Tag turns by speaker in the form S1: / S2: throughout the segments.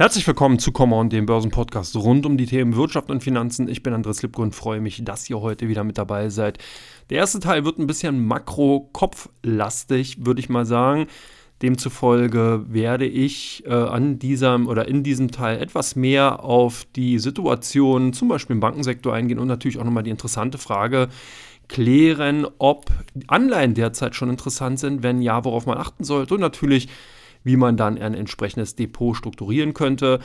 S1: Herzlich willkommen zu Common, dem Börsenpodcast rund um die Themen Wirtschaft und Finanzen. Ich bin Andres Lipko und freue mich, dass ihr heute wieder mit dabei seid. Der erste Teil wird ein bisschen makro-kopflastig, würde ich mal sagen. Demzufolge werde ich äh, an diesem oder in diesem Teil etwas mehr auf die Situation zum Beispiel im Bankensektor eingehen und natürlich auch nochmal die interessante Frage klären, ob Anleihen derzeit schon interessant sind, wenn ja, worauf man achten sollte und natürlich wie man dann ein entsprechendes Depot strukturieren könnte.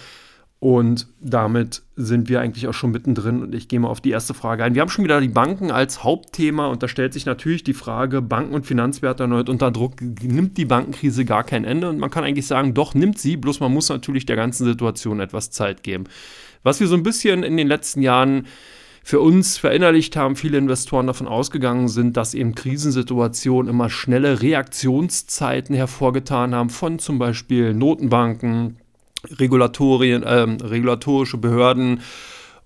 S1: Und damit sind wir eigentlich auch schon mittendrin und ich gehe mal auf die erste Frage ein. Wir haben schon wieder die Banken als Hauptthema und da stellt sich natürlich die Frage, Banken und Finanzwerte erneut unter Druck. Nimmt die Bankenkrise gar kein Ende? Und man kann eigentlich sagen, doch, nimmt sie, bloß man muss natürlich der ganzen Situation etwas Zeit geben. Was wir so ein bisschen in den letzten Jahren für uns verinnerlicht haben, viele Investoren davon ausgegangen sind, dass eben Krisensituationen immer schnelle Reaktionszeiten hervorgetan haben von zum Beispiel Notenbanken, Regulatorien, äh, regulatorische Behörden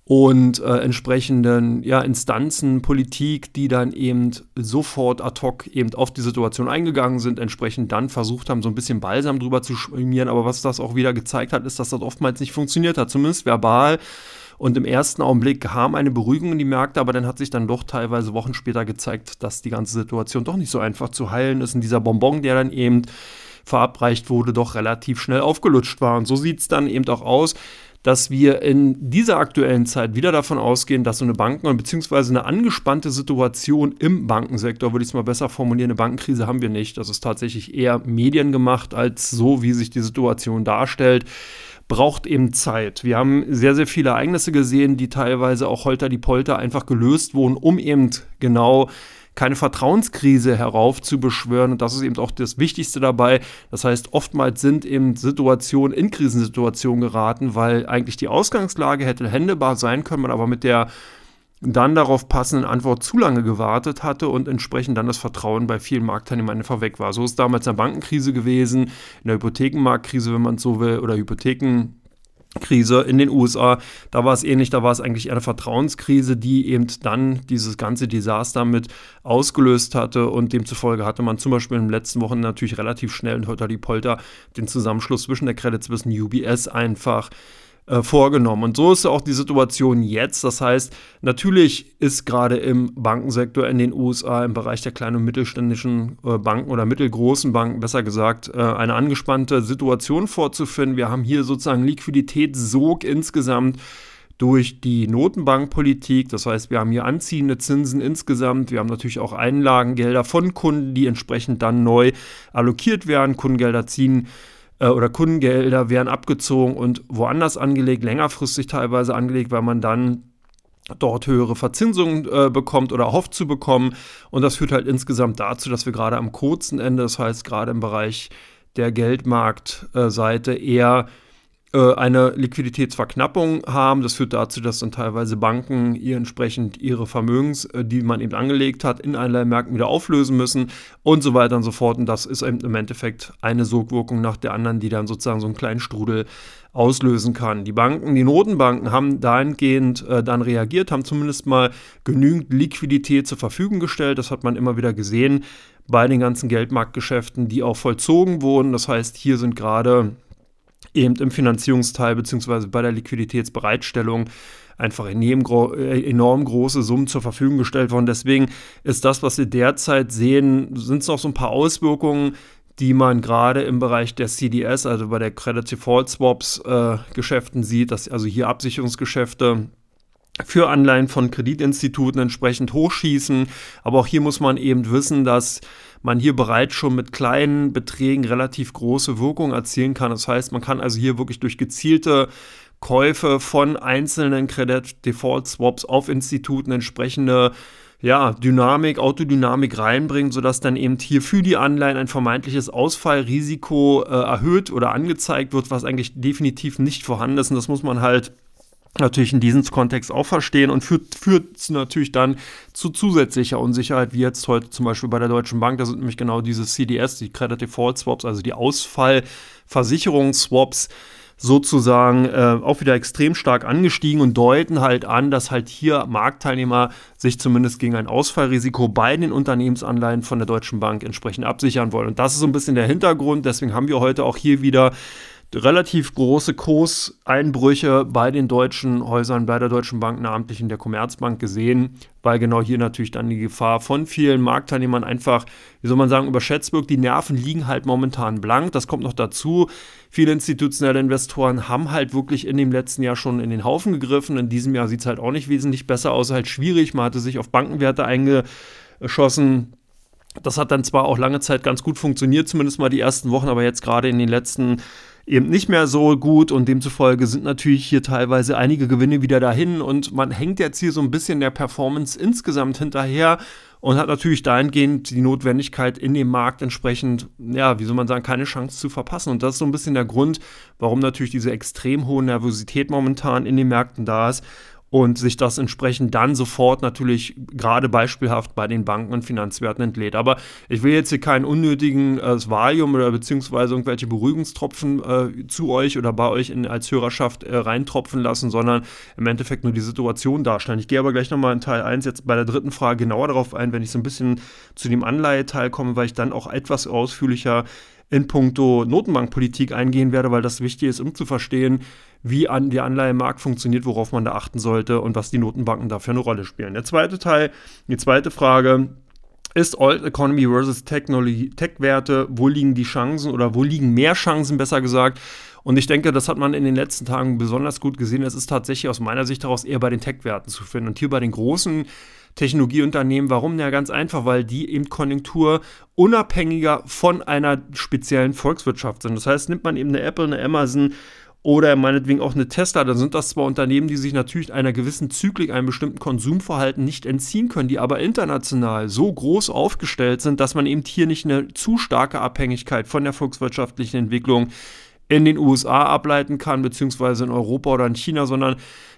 S1: und äh, entsprechenden ja, Instanzen, Politik, die dann eben sofort ad hoc eben auf die Situation eingegangen sind, entsprechend dann versucht haben, so ein bisschen Balsam drüber zu schmieren. Aber was das auch wieder gezeigt hat, ist, dass das oftmals nicht funktioniert hat, zumindest verbal. Und im ersten Augenblick kam eine Beruhigung in die Märkte, aber dann hat sich dann doch teilweise Wochen später gezeigt, dass die ganze Situation doch nicht so einfach zu heilen ist. Und dieser Bonbon, der dann eben verabreicht wurde, doch relativ schnell aufgelutscht war. Und so sieht es dann eben auch aus, dass wir in dieser aktuellen Zeit wieder davon ausgehen, dass so eine Banken- bzw. eine angespannte Situation im Bankensektor, würde ich es mal besser formulieren, eine Bankenkrise haben wir nicht. Das ist tatsächlich eher mediengemacht als so, wie sich die Situation darstellt braucht eben Zeit. Wir haben sehr, sehr viele Ereignisse gesehen, die teilweise auch holter die Polter einfach gelöst wurden, um eben genau keine Vertrauenskrise heraufzubeschwören. Und das ist eben auch das Wichtigste dabei. Das heißt, oftmals sind eben Situationen in Krisensituationen geraten, weil eigentlich die Ausgangslage hätte händebar sein können, aber mit der dann darauf passenden Antwort zu lange gewartet hatte und entsprechend dann das Vertrauen bei vielen Marktteilnehmern einfach weg war. So ist damals in der Bankenkrise gewesen, in der Hypothekenmarktkrise, wenn man so will, oder Hypotheken. Krise in den USA, da war es ähnlich, da war es eigentlich eine Vertrauenskrise, die eben dann dieses ganze Desaster mit ausgelöst hatte und demzufolge hatte man zum Beispiel in den letzten Wochen natürlich relativ schnell und heute die Polter den Zusammenschluss zwischen der Credit Suisse und UBS einfach äh, vorgenommen. Und so ist auch die Situation jetzt. Das heißt, natürlich ist gerade im Bankensektor in den USA im Bereich der kleinen und mittelständischen äh, Banken oder mittelgroßen Banken, besser gesagt, äh, eine angespannte Situation vorzufinden. Wir haben hier sozusagen Liquiditätssog insgesamt durch die Notenbankpolitik. Das heißt, wir haben hier anziehende Zinsen insgesamt. Wir haben natürlich auch Einlagengelder von Kunden, die entsprechend dann neu allokiert werden. Kundengelder ziehen äh, oder Kundengelder werden abgezogen und woanders angelegt, längerfristig teilweise angelegt, weil man dann dort höhere Verzinsungen äh, bekommt oder hofft zu bekommen. Und das führt halt insgesamt dazu, dass wir gerade am kurzen Ende, das heißt gerade im Bereich der Geldmarktseite, eher äh, eine Liquiditätsverknappung haben. Das führt dazu, dass dann teilweise Banken ihr entsprechend ihre Vermögens, äh, die man eben angelegt hat, in Einleihmärkten wieder auflösen müssen und so weiter und so fort. Und das ist eben im Endeffekt eine Sogwirkung nach der anderen, die dann sozusagen so einen kleinen Strudel auslösen kann. Die Banken, die Notenbanken haben dahingehend äh, dann reagiert, haben zumindest mal genügend Liquidität zur Verfügung gestellt. Das hat man immer wieder gesehen bei den ganzen Geldmarktgeschäften, die auch vollzogen wurden. Das heißt, hier sind gerade eben im Finanzierungsteil bzw. bei der Liquiditätsbereitstellung einfach äh, enorm große Summen zur Verfügung gestellt worden. Deswegen ist das, was wir derzeit sehen, sind es noch so ein paar Auswirkungen, die man gerade im Bereich der CDS, also bei der Credit Default Swaps äh, Geschäften sieht, dass also hier Absicherungsgeschäfte für Anleihen von Kreditinstituten entsprechend hochschießen. Aber auch hier muss man eben wissen, dass man hier bereits schon mit kleinen Beträgen relativ große Wirkung erzielen kann. Das heißt, man kann also hier wirklich durch gezielte Käufe von einzelnen Credit Default Swaps auf Instituten entsprechende ja, Dynamik, Autodynamik reinbringen, sodass dann eben hier für die Anleihen ein vermeintliches Ausfallrisiko äh, erhöht oder angezeigt wird, was eigentlich definitiv nicht vorhanden ist. Und das muss man halt natürlich in diesem Kontext auch verstehen und führt, führt natürlich dann zu zusätzlicher Unsicherheit, wie jetzt heute zum Beispiel bei der Deutschen Bank. Da sind nämlich genau diese CDS, die Credit Default Swaps, also die Ausfallversicherungsswaps sozusagen äh, auch wieder extrem stark angestiegen und deuten halt an, dass halt hier Marktteilnehmer sich zumindest gegen ein Ausfallrisiko bei den Unternehmensanleihen von der Deutschen Bank entsprechend absichern wollen. Und das ist so ein bisschen der Hintergrund. Deswegen haben wir heute auch hier wieder relativ große Kurseinbrüche bei den deutschen Häusern, bei der Deutschen Bank, namentlich in der Commerzbank gesehen, weil genau hier natürlich dann die Gefahr von vielen Marktteilnehmern einfach, wie soll man sagen, überschätzt wird. Die Nerven liegen halt momentan blank. Das kommt noch dazu. Viele institutionelle Investoren haben halt wirklich in dem letzten Jahr schon in den Haufen gegriffen. In diesem Jahr sieht es halt auch nicht wesentlich besser aus, halt schwierig. Man hatte sich auf Bankenwerte eingeschossen das hat dann zwar auch lange Zeit ganz gut funktioniert, zumindest mal die ersten Wochen, aber jetzt gerade in den letzten eben nicht mehr so gut und demzufolge sind natürlich hier teilweise einige Gewinne wieder dahin und man hängt jetzt hier so ein bisschen der Performance insgesamt hinterher und hat natürlich dahingehend die Notwendigkeit in dem Markt entsprechend, ja, wie soll man sagen, keine Chance zu verpassen. Und das ist so ein bisschen der Grund, warum natürlich diese extrem hohe Nervosität momentan in den Märkten da ist und sich das entsprechend dann sofort natürlich gerade beispielhaft bei den Banken und Finanzwerten entlädt. Aber ich will jetzt hier keinen unnötigen äh, Valium oder beziehungsweise irgendwelche Beruhigungstropfen äh, zu euch oder bei euch in, als Hörerschaft äh, reintropfen lassen, sondern im Endeffekt nur die Situation darstellen. Ich gehe aber gleich nochmal in Teil 1 jetzt bei der dritten Frage genauer darauf ein, wenn ich so ein bisschen zu dem Anleiheteil komme, weil ich dann auch etwas ausführlicher in puncto Notenbankpolitik eingehen werde, weil das wichtig ist, um zu verstehen, wie an der Anleihemarkt funktioniert, worauf man da achten sollte und was die Notenbanken dafür eine Rolle spielen. Der zweite Teil, die zweite Frage, ist Old Economy versus Tech-Werte, wo liegen die Chancen oder wo liegen mehr Chancen, besser gesagt. Und ich denke, das hat man in den letzten Tagen besonders gut gesehen. Es ist tatsächlich aus meiner Sicht daraus eher bei den Tech-Werten zu finden. Und hier bei den großen Technologieunternehmen. Warum? Ja, ganz einfach, weil die eben konjunkturunabhängiger von einer speziellen Volkswirtschaft sind. Das heißt, nimmt man eben eine Apple, eine Amazon oder meinetwegen auch eine Tesla, dann sind das zwar Unternehmen, die sich natürlich einer gewissen Zyklik, einem bestimmten Konsumverhalten nicht entziehen können, die aber international so groß aufgestellt sind, dass man eben hier nicht eine zu starke Abhängigkeit von der volkswirtschaftlichen Entwicklung in den USA ableiten kann, beziehungsweise in Europa oder in China, sondern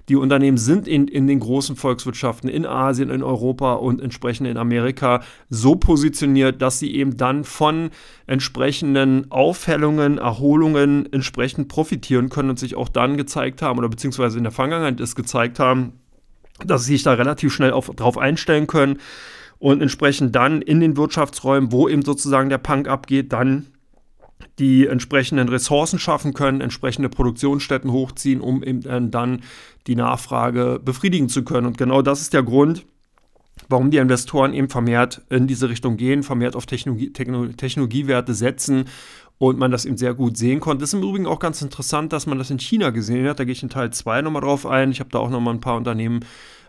S1: die Unternehmen sind in, in den großen Volkswirtschaften in Asien, in Europa und entsprechend in Amerika so positioniert, dass sie eben dann von entsprechenden Aufhellungen, Erholungen entsprechend profitieren können und sich auch dann gezeigt haben oder beziehungsweise in der Vergangenheit es gezeigt haben, dass sie sich da relativ schnell auf, drauf einstellen können und entsprechend dann in den Wirtschaftsräumen, wo eben sozusagen der Punk abgeht, dann die entsprechenden Ressourcen schaffen können, entsprechende Produktionsstätten hochziehen, um eben dann die Nachfrage befriedigen zu können. Und genau das ist der Grund, warum die Investoren eben vermehrt in diese Richtung gehen, vermehrt auf Technologie, Technologiewerte setzen und man das eben sehr gut sehen konnte. Es ist im Übrigen auch ganz interessant, dass man das in China gesehen hat. Da gehe ich in Teil 2 nochmal drauf ein. Ich habe da auch nochmal ein paar Unternehmen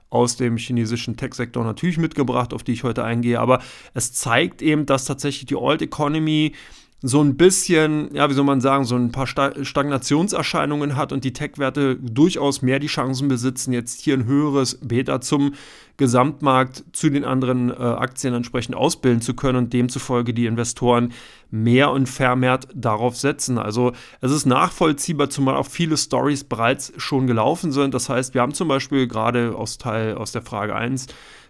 S1: aus dem chinesischen Tech-Sektor natürlich mitgebracht, auf die ich heute eingehe. Aber es zeigt eben, dass tatsächlich die Old Economy so ein bisschen, ja, wie soll man sagen, so ein paar Stagnationserscheinungen hat und die Tech-Werte durchaus mehr die Chancen besitzen, jetzt hier ein höheres Beta zum Gesamtmarkt zu den anderen äh, Aktien entsprechend ausbilden zu können und demzufolge die Investoren mehr und vermehrt darauf setzen. Also es ist nachvollziehbar, zumal auch viele Stories bereits schon gelaufen sind. Das heißt, wir haben zum Beispiel gerade aus Teil aus der Frage 1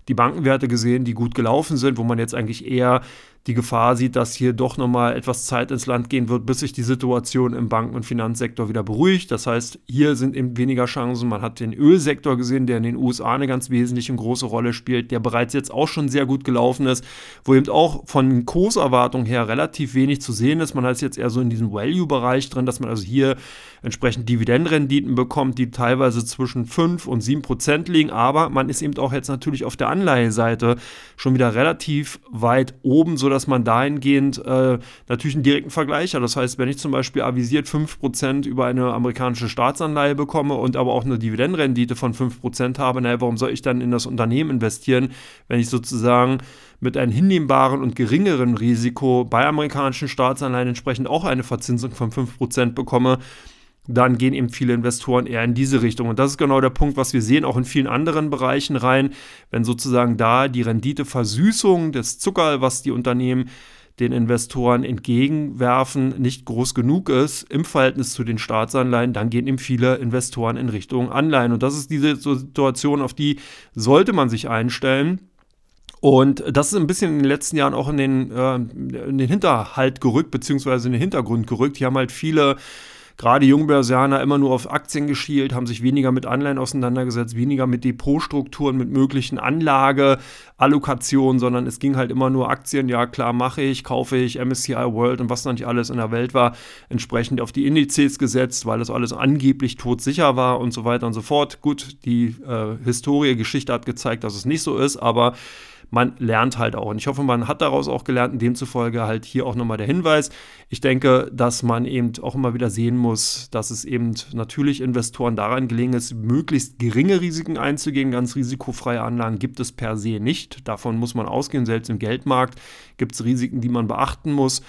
S1: die Bankenwerte gesehen, die gut gelaufen sind, wo man jetzt eigentlich eher die Gefahr sieht, dass hier doch nochmal etwas Zeit ins Land gehen wird, bis sich die Situation im Banken- und Finanzsektor wieder beruhigt. Das heißt, hier sind eben weniger Chancen. Man hat den Ölsektor gesehen, der in den USA eine ganz wesentliche und große Rolle spielt, der bereits jetzt auch schon sehr gut gelaufen ist, wo eben auch von Kurserwartung her relativ wenig zu sehen ist. Man ist jetzt eher so in diesem Value-Bereich drin, dass man also hier entsprechend Dividendenrenditen bekommt, die teilweise zwischen 5 und 7 Prozent liegen. Aber man ist eben auch jetzt natürlich auf der Anleiheseite schon wieder relativ weit oben, sodass man dahingehend äh, natürlich einen direkten Vergleich hat. Das heißt, wenn ich zum Beispiel avisiert 5 Prozent über eine amerikanische Staatsanleihe bekomme und aber auch eine Dividendenrendite von 5 Prozent habe, naja, warum soll ich dann in das Unternehmen investieren, wenn ich sozusagen mit einem hinnehmbaren und geringeren Risiko bei amerikanischen Staatsanleihen entsprechend auch eine Verzinsung von 5% bekomme, dann gehen eben viele Investoren eher in diese Richtung. Und das ist genau der Punkt, was wir sehen, auch in vielen anderen Bereichen rein, wenn sozusagen da die Renditeversüßung des Zucker, was die Unternehmen den Investoren entgegenwerfen, nicht groß genug ist im Verhältnis zu den Staatsanleihen, dann gehen eben viele Investoren in Richtung Anleihen. Und das ist diese Situation, auf die sollte man sich einstellen. Und das ist ein bisschen in den letzten Jahren auch in den, äh, in den Hinterhalt gerückt, beziehungsweise in den Hintergrund gerückt. Hier haben halt viele gerade Jungbörsianer immer nur auf Aktien geschielt, haben sich weniger mit Anleihen auseinandergesetzt, weniger mit Depotstrukturen, mit möglichen Anlageallokationen, sondern es ging halt immer nur Aktien, ja klar mache ich, kaufe ich, MSCI World und was dann nicht alles in der Welt war, entsprechend auf die Indizes gesetzt, weil das alles angeblich todsicher war und so weiter und so fort. Gut, die äh, Historie, Geschichte hat gezeigt, dass es nicht so ist, aber man lernt halt auch. Und ich hoffe, man hat daraus auch gelernt. Und demzufolge halt hier auch nochmal der Hinweis. Ich denke, dass man eben auch immer wieder sehen muss, dass es eben natürlich Investoren daran gelegen ist, möglichst geringe Risiken einzugehen. Ganz risikofreie Anlagen gibt es per se nicht. Davon muss man ausgehen. Selbst im Geldmarkt gibt es Risiken, die man beachten muss.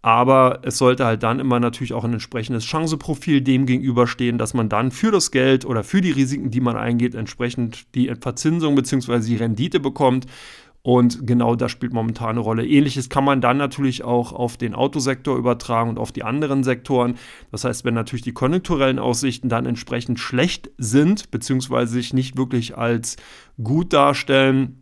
S1: Aber es sollte halt dann immer natürlich auch ein entsprechendes Chanceprofil dem gegenüberstehen, dass man dann für das Geld oder für die Risiken, die man eingeht, entsprechend die Verzinsung bzw. die Rendite bekommt. Und genau das spielt momentan eine Rolle. Ähnliches kann man dann natürlich auch auf den Autosektor übertragen und auf die anderen Sektoren. Das heißt, wenn natürlich die konjunkturellen Aussichten dann entsprechend schlecht sind, beziehungsweise sich nicht wirklich als gut darstellen,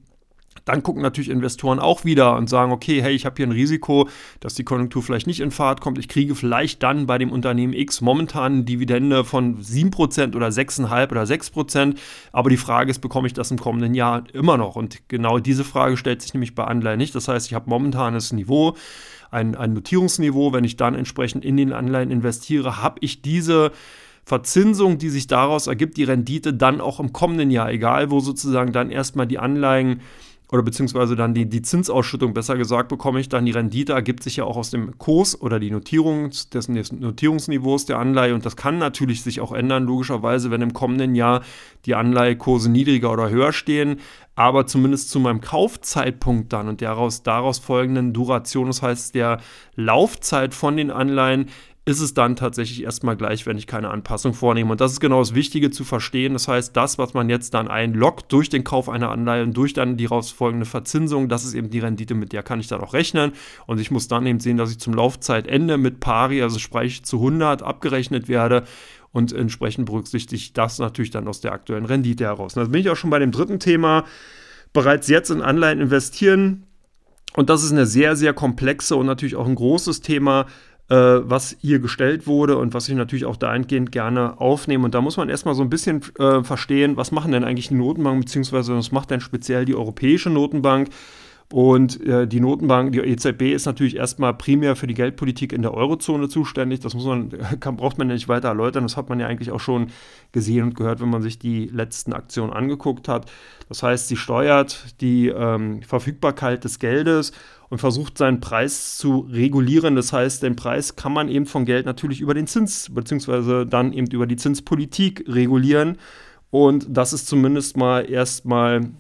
S1: dann gucken natürlich Investoren auch wieder und sagen, okay, hey, ich habe hier ein Risiko, dass die Konjunktur vielleicht nicht in Fahrt kommt. Ich kriege vielleicht dann bei dem Unternehmen X momentan eine Dividende von 7% oder 6,5 oder 6%. Aber die Frage ist, bekomme ich das im kommenden Jahr immer noch? Und genau diese Frage stellt sich nämlich bei Anleihen nicht. Das heißt, ich habe momentanes Niveau, ein, ein Notierungsniveau. Wenn ich dann entsprechend in den Anleihen investiere, habe ich diese Verzinsung, die sich daraus ergibt, die Rendite dann auch im kommenden Jahr, egal wo sozusagen dann erstmal die Anleihen oder beziehungsweise dann die, die Zinsausschüttung, besser gesagt, bekomme ich dann die Rendite, ergibt sich ja auch aus dem Kurs oder die Notierung des, des Notierungsniveaus der Anleihe. Und das kann natürlich sich auch ändern, logischerweise, wenn im kommenden Jahr die Anleihekurse niedriger oder höher stehen, aber zumindest zu meinem Kaufzeitpunkt dann und daraus, daraus folgenden Duration, das heißt der Laufzeit von den Anleihen, ist es dann tatsächlich erstmal gleich, wenn ich keine Anpassung vornehme. Und das ist genau das Wichtige zu verstehen. Das heißt, das, was man jetzt dann einloggt durch den Kauf einer Anleihe und durch dann die rausfolgende Verzinsung, das ist eben die Rendite, mit der kann ich dann auch rechnen. Und ich muss dann eben sehen, dass ich zum Laufzeitende mit Pari, also sprich zu 100, abgerechnet werde. Und entsprechend berücksichtige ich das natürlich dann aus der aktuellen Rendite heraus. Und da bin ich auch schon bei dem dritten Thema. Bereits jetzt in Anleihen investieren. Und das ist eine sehr, sehr komplexe und natürlich auch ein großes Thema, was hier gestellt wurde und was ich natürlich auch dahingehend gerne aufnehme. Und da muss man erstmal so ein bisschen äh, verstehen, was machen denn eigentlich die Notenbanken, beziehungsweise was macht denn speziell die Europäische Notenbank. Und äh, die Notenbank, die EZB ist natürlich erstmal primär für die Geldpolitik in der Eurozone zuständig. Das muss man, kann, braucht man ja nicht weiter erläutern. Das hat man ja eigentlich auch schon gesehen und gehört, wenn man sich die letzten Aktionen angeguckt hat. Das heißt, sie steuert die ähm, Verfügbarkeit des Geldes und versucht seinen Preis zu regulieren. Das heißt, den Preis kann man eben von Geld natürlich über den Zins beziehungsweise dann eben über die Zinspolitik regulieren. Und das ist zumindest mal erstmal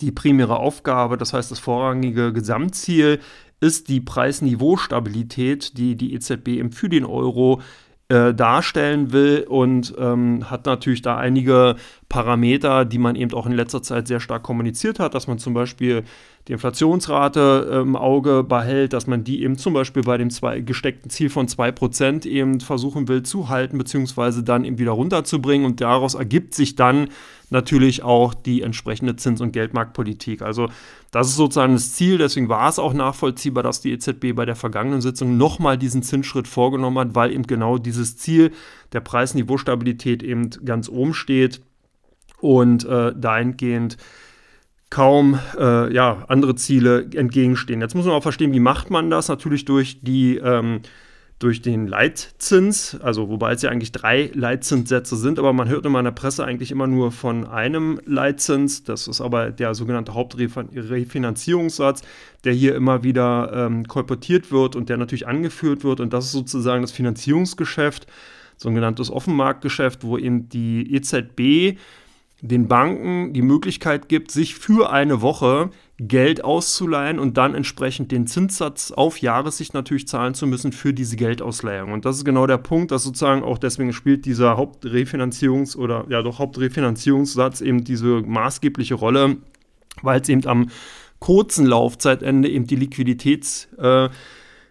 S1: die primäre Aufgabe, das heißt das vorrangige Gesamtziel ist die Preisniveaustabilität, die die EZB eben für den Euro äh, darstellen will und ähm, hat natürlich da einige Parameter, die man eben auch in letzter Zeit sehr stark kommuniziert hat, dass man zum Beispiel die Inflationsrate im ähm, Auge behält, dass man die eben zum Beispiel bei dem zwei, gesteckten Ziel von 2% eben versuchen will zu halten, beziehungsweise dann eben wieder runterzubringen. Und daraus ergibt sich dann natürlich auch die entsprechende Zins- und Geldmarktpolitik. Also das ist sozusagen das Ziel. Deswegen war es auch nachvollziehbar, dass die EZB bei der vergangenen Sitzung nochmal diesen Zinsschritt vorgenommen hat, weil eben genau dieses Ziel der Preisniveaustabilität eben ganz oben steht und äh, dahingehend kaum äh, ja, andere Ziele entgegenstehen. Jetzt muss man auch verstehen, wie macht man das? Natürlich durch die ähm, durch den Leitzins, also wobei es ja eigentlich drei Leitzinssätze sind, aber man hört in der Presse eigentlich immer nur von einem Leitzins. Das ist aber der sogenannte Hauptrefinanzierungssatz, der hier immer wieder ähm, kolportiert wird und der natürlich angeführt wird. Und das ist sozusagen das Finanzierungsgeschäft, sogenanntes Offenmarktgeschäft, wo eben die EZB den Banken die Möglichkeit gibt, sich für eine Woche Geld auszuleihen und dann entsprechend den Zinssatz auf Jahressicht natürlich zahlen zu müssen für diese Geldausleihung. Und das ist genau der Punkt, dass sozusagen auch deswegen spielt dieser Hauptrefinanzierungs- oder ja doch Hauptrefinanzierungssatz eben diese maßgebliche Rolle, weil es eben am kurzen Laufzeitende eben die Liquiditäts- äh,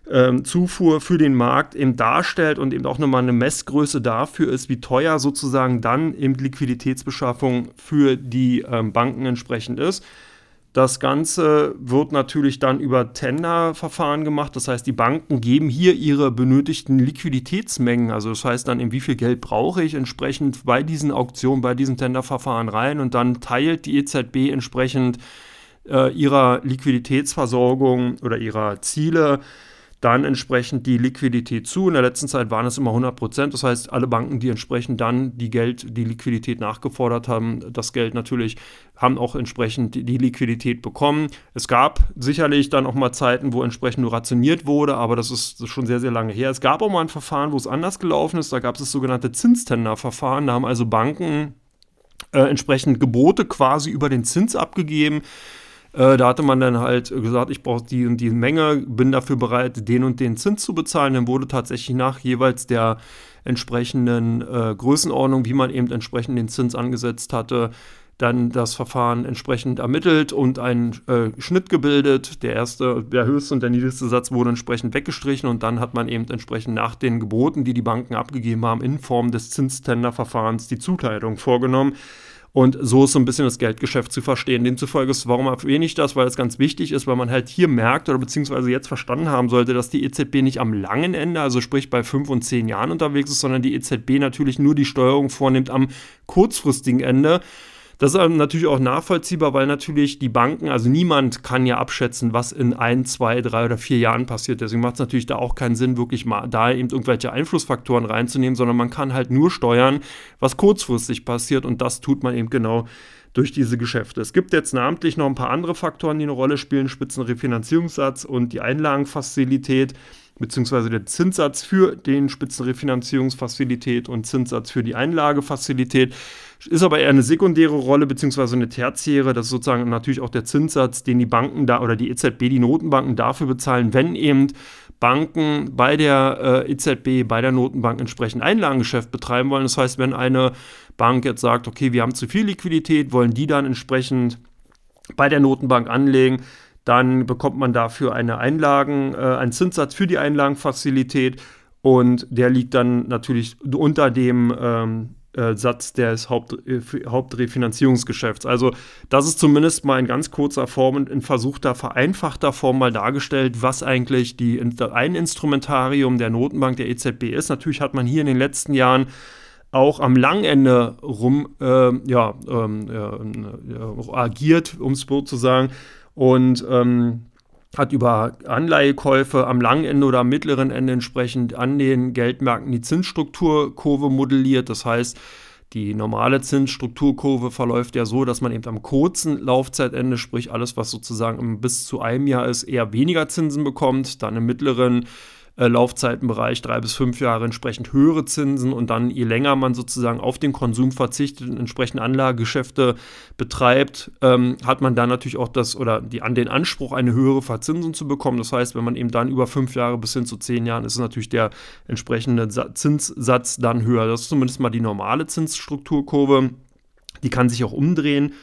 S1: ähm, Zufuhr für den Markt eben darstellt und eben auch nochmal eine Messgröße dafür ist, wie teuer sozusagen dann eben Liquiditätsbeschaffung für die ähm, Banken entsprechend ist. Das Ganze wird natürlich dann über Tenderverfahren gemacht. Das heißt, die Banken geben hier ihre benötigten Liquiditätsmengen. Also das heißt dann, in wie viel Geld brauche ich entsprechend bei diesen Auktionen, bei diesen Tenderverfahren rein. Und dann teilt die EZB entsprechend äh, ihrer Liquiditätsversorgung oder ihrer Ziele dann entsprechend die Liquidität zu. In der letzten Zeit waren es immer 100 Prozent. Das heißt, alle Banken, die entsprechend dann die Geld, die Liquidität nachgefordert haben, das Geld natürlich, haben auch entsprechend die Liquidität bekommen. Es gab sicherlich dann auch mal Zeiten, wo entsprechend nur rationiert wurde, aber das ist schon sehr, sehr lange her. Es gab auch mal ein Verfahren, wo es anders gelaufen ist. Da gab es das sogenannte Zinstenderverfahren. Da haben also Banken äh, entsprechend Gebote quasi über den Zins abgegeben. Äh, da hatte man dann halt gesagt, ich brauche die und die Menge, bin dafür bereit, den und den Zins zu bezahlen. Dann wurde tatsächlich nach jeweils der entsprechenden äh, Größenordnung, wie man eben entsprechend den Zins angesetzt hatte, dann das Verfahren entsprechend ermittelt und einen äh, Schnitt gebildet. Der erste, der höchste und der niedrigste Satz wurden entsprechend weggestrichen und dann hat man eben entsprechend nach den Geboten, die die Banken abgegeben haben, in Form des Zinstenderverfahrens die Zuteilung vorgenommen. Und so ist so ein bisschen das Geldgeschäft zu verstehen. Demzufolge ist, warum erwähne ich das? Weil es ganz wichtig ist, weil man halt hier merkt oder beziehungsweise jetzt verstanden haben sollte, dass die EZB nicht am langen Ende, also sprich bei fünf und zehn Jahren unterwegs ist, sondern die EZB natürlich nur die Steuerung vornimmt am kurzfristigen Ende. Das ist natürlich auch nachvollziehbar, weil natürlich die Banken, also niemand kann ja abschätzen, was in ein, zwei, drei oder vier Jahren passiert. Deswegen macht es natürlich da auch keinen Sinn, wirklich mal da eben irgendwelche Einflussfaktoren reinzunehmen, sondern man kann halt nur steuern, was kurzfristig passiert und das tut man eben genau durch diese Geschäfte. Es gibt jetzt namentlich noch ein paar andere Faktoren, die eine Rolle spielen, Spitzenrefinanzierungssatz und die Einlagenfazilität beziehungsweise der Zinssatz für den Spitzenrefinanzierungsfazilität und Zinssatz für die Einlagefazilität. Ist aber eher eine sekundäre Rolle, beziehungsweise eine tertiäre. Das ist sozusagen natürlich auch der Zinssatz, den die Banken da oder die EZB, die Notenbanken dafür bezahlen, wenn eben Banken bei der äh, EZB, bei der Notenbank entsprechend Einlagengeschäft betreiben wollen. Das heißt, wenn eine Bank jetzt sagt, okay, wir haben zu viel Liquidität, wollen die dann entsprechend bei der Notenbank anlegen, dann bekommt man dafür eine Einlagen, äh, einen Zinssatz für die Einlagenfazilität und der liegt dann natürlich unter dem ähm, äh, Satz des Haupt, äh, Hauptrefinanzierungsgeschäfts. Also das ist zumindest mal in ganz kurzer Form und in versuchter, vereinfachter Form mal dargestellt, was eigentlich die, ein Instrumentarium der Notenbank der EZB ist. Natürlich hat man hier in den letzten Jahren auch am Langende rum äh, ja, ähm, äh, agiert, um es so zu sagen, und ähm, hat über Anleihekäufe am langen Ende oder am mittleren Ende entsprechend an den Geldmärkten die Zinsstrukturkurve modelliert. Das heißt, die normale Zinsstrukturkurve verläuft ja so, dass man eben am kurzen Laufzeitende, sprich alles, was sozusagen bis zu einem Jahr ist, eher weniger Zinsen bekommt, dann im mittleren äh, Laufzeitenbereich, drei bis fünf Jahre entsprechend höhere Zinsen und dann je länger man sozusagen auf den Konsum verzichtet und entsprechend Anlagegeschäfte betreibt, ähm, hat man dann natürlich auch das oder die, an den Anspruch, eine höhere Verzinsung zu bekommen. Das heißt, wenn man eben dann über fünf Jahre bis hin zu zehn Jahren ist natürlich der entsprechende Zinssatz dann höher. Das ist zumindest mal die normale Zinsstrukturkurve. Die kann sich auch umdrehen.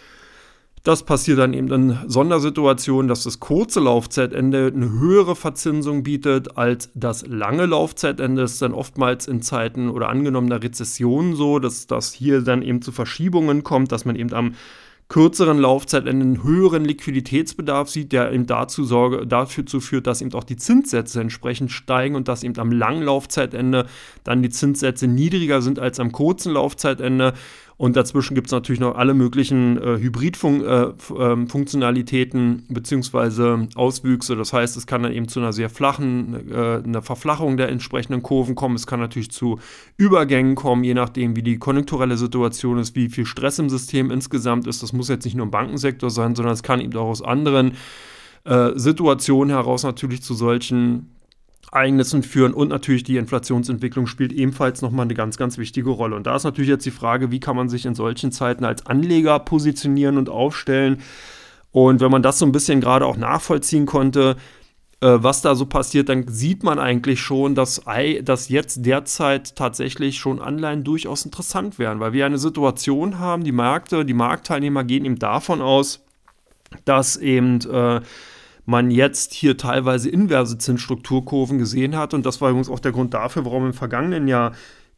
S1: Das passiert dann eben in Sondersituationen, dass das kurze Laufzeitende eine höhere Verzinsung bietet als das lange Laufzeitende. Das ist dann oftmals in Zeiten oder angenommener Rezession so, dass das hier dann eben zu Verschiebungen kommt, dass man eben am kürzeren Laufzeit einen höheren Liquiditätsbedarf sieht, der eben dazu, Sorge, dazu führt, dass eben auch die Zinssätze entsprechend steigen und dass eben am langen Laufzeitende dann die Zinssätze niedriger sind als am kurzen Laufzeitende. Und dazwischen gibt es natürlich noch alle möglichen äh, Hybridfunktionalitäten äh, ähm, bzw. Auswüchse. Das heißt, es kann dann eben zu einer sehr flachen, äh, einer Verflachung der entsprechenden Kurven kommen. Es kann natürlich zu Übergängen kommen, je nachdem, wie die konjunkturelle Situation ist, wie viel Stress im System insgesamt ist. Das muss jetzt nicht nur im Bankensektor sein, sondern es kann eben auch aus anderen äh, Situationen heraus natürlich zu solchen Ereignissen führen und natürlich die Inflationsentwicklung spielt ebenfalls nochmal eine ganz, ganz wichtige Rolle. Und da ist natürlich jetzt die Frage, wie kann man sich in solchen Zeiten als Anleger positionieren und aufstellen. Und wenn man das so ein bisschen gerade auch nachvollziehen konnte, äh, was da so passiert, dann sieht man eigentlich schon, dass, dass jetzt derzeit tatsächlich schon Anleihen durchaus interessant wären, weil wir eine Situation haben, die Märkte, die Marktteilnehmer gehen eben davon aus, dass eben äh, man jetzt hier teilweise inverse Zinsstrukturkurven gesehen hat. Und das war übrigens auch der Grund dafür, warum im vergangenen Jahr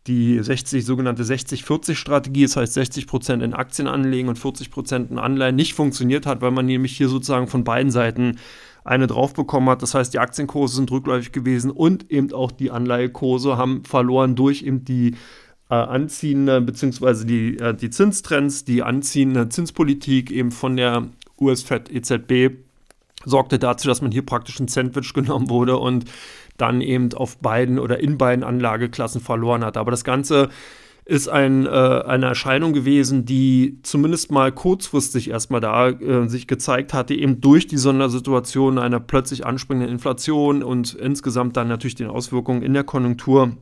S1: die 60, sogenannte 60-40-Strategie, das heißt 60 Prozent in Aktien anlegen und 40 Prozent in Anleihen, nicht funktioniert hat, weil man nämlich hier sozusagen von beiden Seiten eine drauf bekommen hat. Das heißt, die Aktienkurse sind rückläufig gewesen und eben auch die Anleihekurse haben verloren durch eben die äh, anziehende, beziehungsweise die, äh, die Zinstrends, die anziehende Zinspolitik eben von der US-Fed EZB sorgte dazu, dass man hier praktisch ein Sandwich genommen wurde und dann eben auf beiden oder in beiden Anlageklassen verloren hat. Aber das Ganze ist ein, äh, eine Erscheinung gewesen, die zumindest mal kurzfristig erstmal da äh, sich gezeigt hatte, eben durch die Sondersituation einer plötzlich anspringenden Inflation und insgesamt dann natürlich den Auswirkungen in der Konjunktur.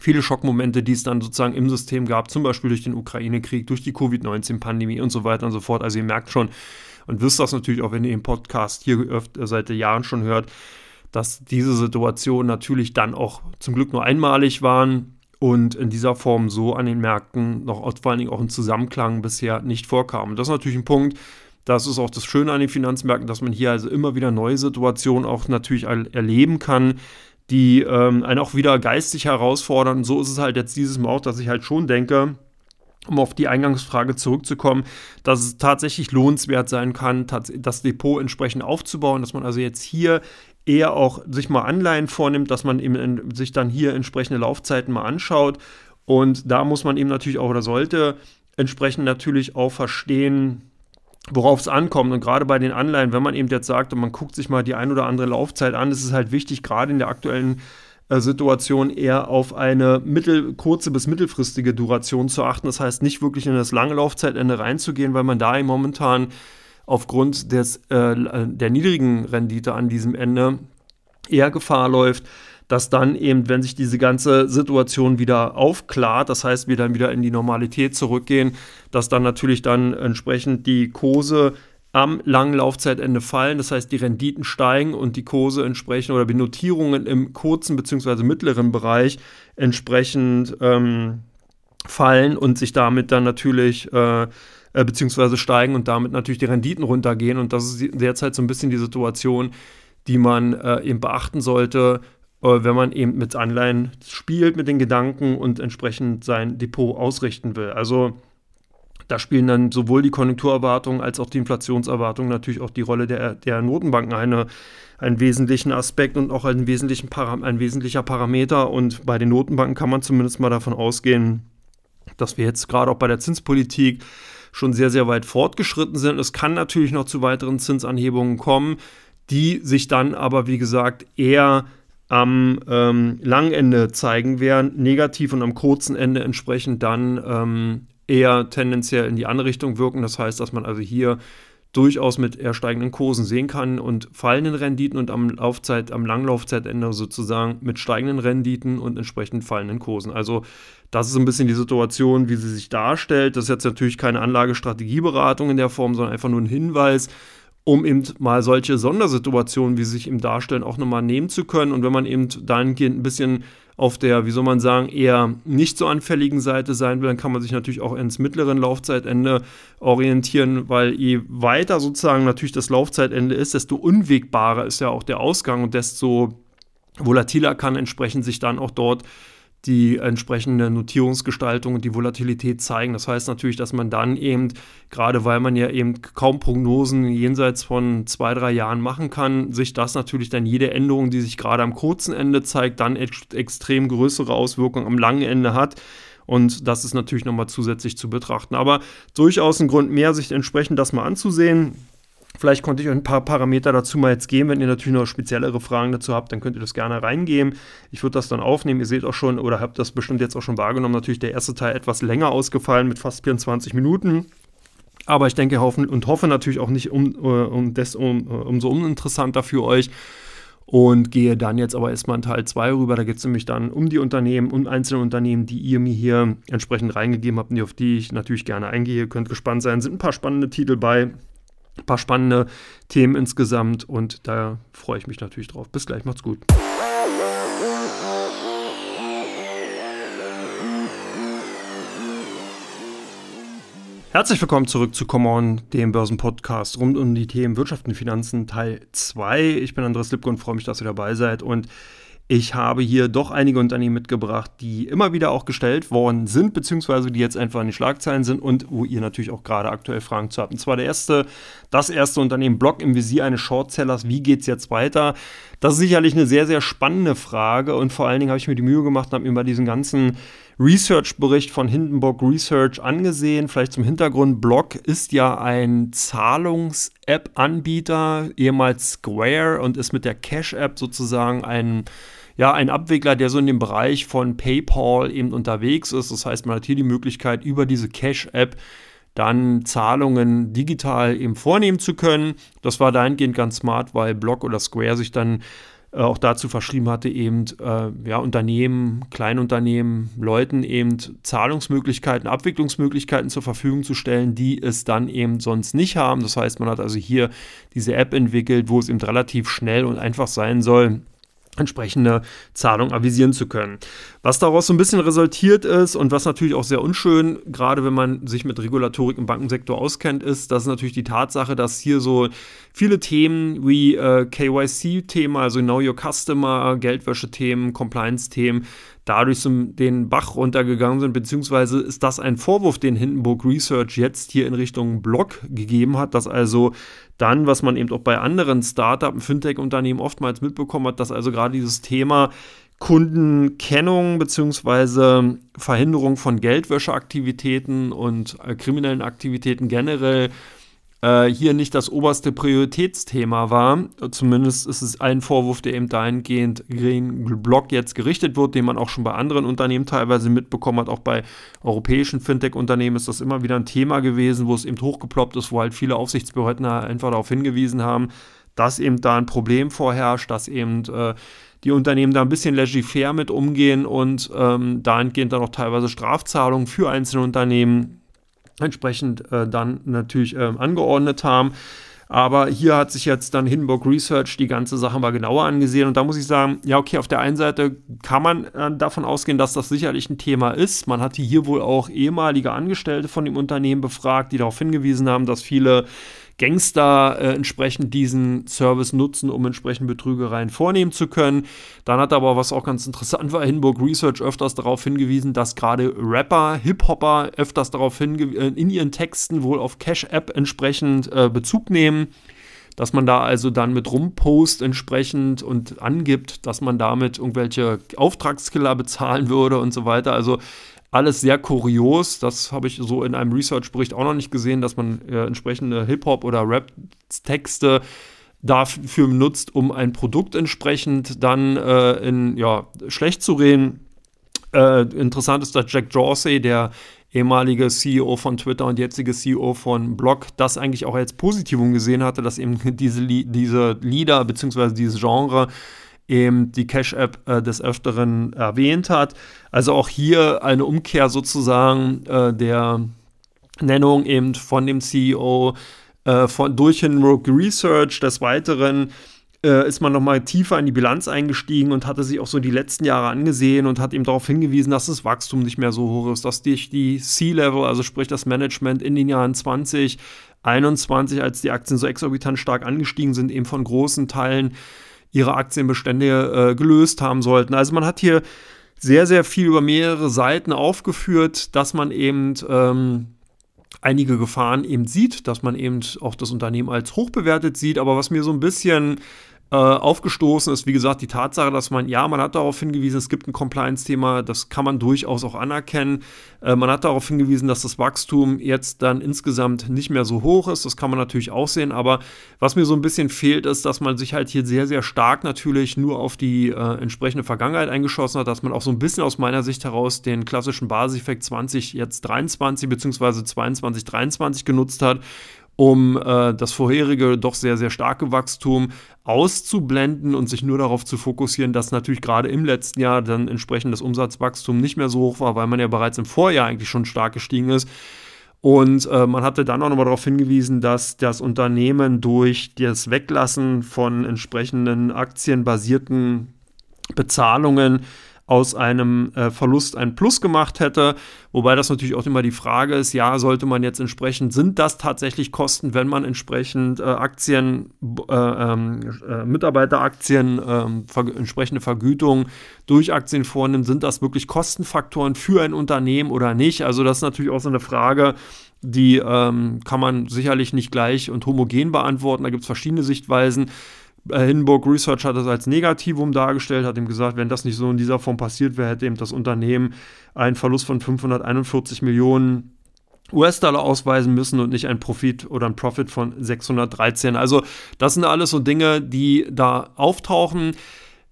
S1: Viele Schockmomente, die es dann sozusagen im System gab, zum Beispiel durch den Ukraine-Krieg, durch die Covid-19-Pandemie und so weiter und so fort. Also ihr merkt schon und wisst das natürlich auch, wenn ihr den Podcast hier öfter, seit Jahren schon hört, dass diese Situationen natürlich dann auch zum Glück nur einmalig waren und in dieser Form so an den Märkten noch vor allen Dingen auch im Zusammenklang bisher nicht vorkam. Und das ist natürlich ein Punkt, das ist auch das Schöne an den Finanzmärkten, dass man hier also immer wieder neue Situationen auch natürlich erleben kann, die ähm, einen auch wieder geistig herausfordern. Und so ist es halt jetzt dieses Mal auch, dass ich halt schon denke, um auf die Eingangsfrage zurückzukommen, dass es tatsächlich lohnenswert sein kann, das Depot entsprechend aufzubauen, dass man also jetzt hier eher auch sich mal Anleihen vornimmt, dass man eben sich dann hier entsprechende Laufzeiten mal anschaut. Und da muss man eben natürlich auch oder sollte entsprechend natürlich auch verstehen, worauf es ankommt. Und gerade bei den Anleihen, wenn man eben jetzt sagt und man guckt sich mal die ein oder andere Laufzeit an, ist es halt wichtig, gerade in der aktuellen Situation eher auf eine mittel, kurze bis mittelfristige Duration zu achten. Das heißt, nicht wirklich in das lange Laufzeitende reinzugehen, weil man da momentan aufgrund des, äh, der niedrigen Rendite an diesem Ende eher Gefahr läuft, dass dann eben, wenn sich diese ganze Situation wieder aufklart, das heißt, wir dann wieder in die Normalität zurückgehen, dass dann natürlich dann entsprechend die Kurse am langen Laufzeitende fallen. Das heißt, die Renditen steigen und die Kurse entsprechend oder die Notierungen im kurzen bzw. mittleren Bereich entsprechend ähm, fallen und sich damit dann natürlich äh, äh, beziehungsweise steigen und damit natürlich die Renditen runtergehen. Und das ist derzeit so ein bisschen die Situation, die man äh, eben beachten sollte, äh, wenn man eben mit Anleihen spielt, mit den Gedanken und entsprechend sein Depot ausrichten will. Also da spielen dann sowohl die Konjunkturerwartungen als auch die Inflationserwartungen natürlich auch die Rolle der, der Notenbanken eine, einen wesentlichen Aspekt und auch einen wesentlichen ein wesentlicher Parameter. Und bei den Notenbanken kann man zumindest mal davon ausgehen, dass wir jetzt gerade auch bei der Zinspolitik schon sehr, sehr weit fortgeschritten sind. Es kann natürlich noch zu weiteren Zinsanhebungen kommen, die sich dann aber, wie gesagt, eher am ähm, langen Ende zeigen werden, negativ und am kurzen Ende entsprechend dann ähm, eher tendenziell in die andere Richtung wirken. Das heißt, dass man also hier durchaus mit eher steigenden Kursen sehen kann und fallenden Renditen und am Laufzeit, am Langlaufzeitende sozusagen mit steigenden Renditen und entsprechend fallenden Kursen. Also das ist ein bisschen die Situation, wie sie sich darstellt. Das ist jetzt natürlich keine Anlagestrategieberatung in der Form, sondern einfach nur ein Hinweis, um eben mal solche Sondersituationen, wie sie sich eben darstellen, auch nochmal nehmen zu können. Und wenn man eben dahingehend ein bisschen auf der, wie soll man sagen, eher nicht so anfälligen Seite sein will, dann kann man sich natürlich auch ins mittleren Laufzeitende orientieren, weil je weiter sozusagen natürlich das Laufzeitende ist, desto unwegbarer ist ja auch der Ausgang und desto volatiler kann entsprechend sich dann auch dort die entsprechende Notierungsgestaltung und die Volatilität zeigen. Das heißt natürlich, dass man dann eben, gerade weil man ja eben kaum Prognosen jenseits von zwei, drei Jahren machen kann, sich das natürlich dann jede Änderung, die sich gerade am kurzen Ende zeigt, dann ex extrem größere Auswirkungen am langen Ende hat. Und das ist natürlich nochmal zusätzlich zu betrachten. Aber durchaus ein Grund mehr, sich entsprechend das mal anzusehen. Vielleicht konnte ich euch ein paar Parameter dazu mal jetzt geben. Wenn ihr natürlich noch speziellere Fragen dazu habt, dann könnt ihr das gerne reingeben. Ich würde das dann aufnehmen. Ihr seht auch schon oder habt das bestimmt jetzt auch schon wahrgenommen. Natürlich der erste Teil etwas länger ausgefallen mit fast 24 Minuten. Aber ich denke hoffen und hoffe natürlich auch nicht um, äh, um des, um, äh, umso uninteressanter für euch. Und gehe dann jetzt aber erstmal in Teil 2 rüber. Da geht es nämlich dann um die Unternehmen, um einzelne Unternehmen, die ihr mir hier entsprechend reingegeben habt und auf die ich natürlich gerne eingehe. Ihr könnt gespannt sein. Sind ein paar spannende Titel bei. Ein paar spannende Themen insgesamt und da freue ich mich natürlich drauf. Bis gleich, macht's gut. Herzlich willkommen zurück zu Come On, dem Börsenpodcast rund um die Themen Wirtschaft und Finanzen Teil 2. Ich bin Andreas Lipke und freue mich, dass ihr dabei seid. Und Ich habe hier doch einige Unternehmen mitgebracht, die immer wieder auch gestellt worden sind, beziehungsweise die jetzt einfach in die Schlagzeilen sind und wo ihr natürlich auch gerade aktuell Fragen zu habt. Und zwar der erste, das erste Unternehmen Block im Visier eines Shortsellers. Wie geht es jetzt weiter? Das ist sicherlich eine sehr, sehr spannende Frage und vor allen Dingen habe ich mir die Mühe gemacht und habe mir mal diesen ganzen Research-Bericht von Hindenburg Research angesehen. Vielleicht zum Hintergrund: Block ist ja ein Zahlungs-App-Anbieter, ehemals Square und ist mit der Cash-App sozusagen ein ja, ein Abwickler, der so in dem Bereich von PayPal eben unterwegs ist. Das heißt, man hat hier die Möglichkeit, über diese Cash-App dann Zahlungen digital eben vornehmen zu können. Das war dahingehend ganz smart, weil Block oder Square sich dann auch dazu verschrieben hatte, eben äh, ja, Unternehmen, Kleinunternehmen, Leuten eben Zahlungsmöglichkeiten, Abwicklungsmöglichkeiten zur Verfügung zu stellen, die es dann eben sonst nicht haben. Das heißt, man hat also hier diese App entwickelt, wo es eben relativ schnell und einfach sein soll, entsprechende Zahlung avisieren zu können. Was daraus so ein bisschen resultiert ist und was natürlich auch sehr unschön, gerade wenn man sich mit Regulatorik im Bankensektor auskennt, ist, das ist natürlich die Tatsache, dass hier so viele Themen wie äh, KYC-Thema, also Know Your Customer, Geldwäsche-Themen, Compliance-Themen, dadurch so den Bach runtergegangen sind, beziehungsweise ist das ein Vorwurf, den Hindenburg Research jetzt hier in Richtung Block gegeben hat, dass also dann, was man eben auch bei anderen Startup- und Fintech-Unternehmen oftmals mitbekommen hat, dass also gerade dieses Thema Kundenkennung bzw. Verhinderung von Geldwäscheaktivitäten und äh, kriminellen Aktivitäten generell äh, hier nicht das oberste Prioritätsthema war. Zumindest ist es ein Vorwurf, der eben dahingehend Green Block jetzt gerichtet wird, den man auch schon bei anderen Unternehmen teilweise mitbekommen hat. Auch bei europäischen Fintech-Unternehmen ist das immer wieder ein Thema gewesen, wo es eben hochgeploppt ist, wo halt viele Aufsichtsbehörden einfach darauf hingewiesen haben, dass eben da ein Problem vorherrscht, dass eben äh, die Unternehmen da ein bisschen laissez-faire mit umgehen und ähm, dahingehend dann auch teilweise Strafzahlungen für einzelne Unternehmen entsprechend äh, dann natürlich äh, angeordnet haben. Aber hier hat sich jetzt dann Hindenburg Research die ganze Sache mal genauer angesehen. Und da muss ich sagen, ja, okay, auf der einen Seite kann man äh, davon ausgehen, dass das sicherlich ein Thema ist. Man hatte hier wohl auch ehemalige Angestellte von dem Unternehmen befragt, die darauf hingewiesen haben, dass viele Gangster äh, entsprechend diesen Service nutzen, um entsprechend Betrügereien vornehmen zu können. Dann hat aber, was auch ganz interessant war, Hinburg Research öfters darauf hingewiesen, dass gerade Rapper, Hip-Hopper öfters darauf hingewiesen, äh, in ihren Texten wohl auf Cash-App entsprechend äh, Bezug nehmen dass man da also dann mit rumpost entsprechend und angibt, dass man damit irgendwelche Auftragskiller bezahlen würde und so weiter. Also alles sehr kurios. Das habe ich so in einem Research-Bericht auch noch nicht gesehen, dass man äh, entsprechende Hip-Hop- oder Rap-Texte dafür nutzt, um ein Produkt entsprechend dann äh, in ja, schlecht zu reden. Äh, interessant ist, dass Jack Dorsey, der ehemalige CEO von Twitter und jetzige CEO von Blog, das eigentlich auch als Positivum gesehen hatte, dass eben diese, diese Lieder bzw. dieses Genre eben die Cash-App äh, des Öfteren erwähnt hat. Also auch hier eine Umkehr sozusagen äh, der Nennung eben von dem CEO äh, von, durch Hinrock Research. Des Weiteren äh, ist man nochmal tiefer in die Bilanz eingestiegen und hatte sich auch so die letzten Jahre angesehen und hat eben darauf hingewiesen, dass das Wachstum nicht mehr so hoch ist, dass die, die C-Level, also sprich das Management in den Jahren 2021, als die Aktien so exorbitant stark angestiegen sind, eben von großen Teilen ihre Aktienbestände äh, gelöst haben sollten. Also man hat hier sehr, sehr viel über mehrere Seiten aufgeführt, dass man eben ähm, einige Gefahren eben sieht, dass man eben auch das Unternehmen als hochbewertet sieht. Aber was mir so ein bisschen äh, aufgestoßen ist, wie gesagt, die Tatsache, dass man, ja, man hat darauf hingewiesen, es gibt ein Compliance-Thema, das kann man durchaus auch anerkennen. Äh, man hat darauf hingewiesen, dass das Wachstum jetzt dann insgesamt nicht mehr so hoch ist, das kann man natürlich auch sehen, aber was mir so ein bisschen fehlt, ist, dass man sich halt hier sehr, sehr stark natürlich nur auf die äh, entsprechende Vergangenheit eingeschossen hat, dass man auch so ein bisschen aus meiner Sicht heraus den klassischen Basiseffekt 20 jetzt 23 bzw. 22 23 genutzt hat um äh, das vorherige doch sehr, sehr starke Wachstum auszublenden und sich nur darauf zu fokussieren, dass natürlich gerade im letzten Jahr dann entsprechend das Umsatzwachstum nicht mehr so hoch war, weil man ja bereits im Vorjahr eigentlich schon stark gestiegen ist. Und äh, man hatte dann auch nochmal darauf hingewiesen, dass das Unternehmen durch das Weglassen von entsprechenden aktienbasierten Bezahlungen aus einem äh, Verlust ein Plus gemacht hätte. Wobei das natürlich auch immer die Frage ist, ja, sollte man jetzt entsprechend, sind das tatsächlich Kosten, wenn man entsprechend äh, Aktien, äh, ähm, äh, Mitarbeiteraktien, ähm, ver entsprechende Vergütung durch Aktien vornimmt, sind das wirklich Kostenfaktoren für ein Unternehmen oder nicht? Also das ist natürlich auch so eine Frage, die ähm, kann man sicherlich nicht gleich und homogen beantworten. Da gibt es verschiedene Sichtweisen. Äh, Hindenburg Research hat das als Negativum dargestellt, hat ihm gesagt, wenn das nicht so in dieser Form passiert wäre, hätte eben das Unternehmen einen Verlust von 541 Millionen US-Dollar ausweisen müssen und nicht ein Profit oder ein Profit von 613. Also das sind alles so Dinge, die da auftauchen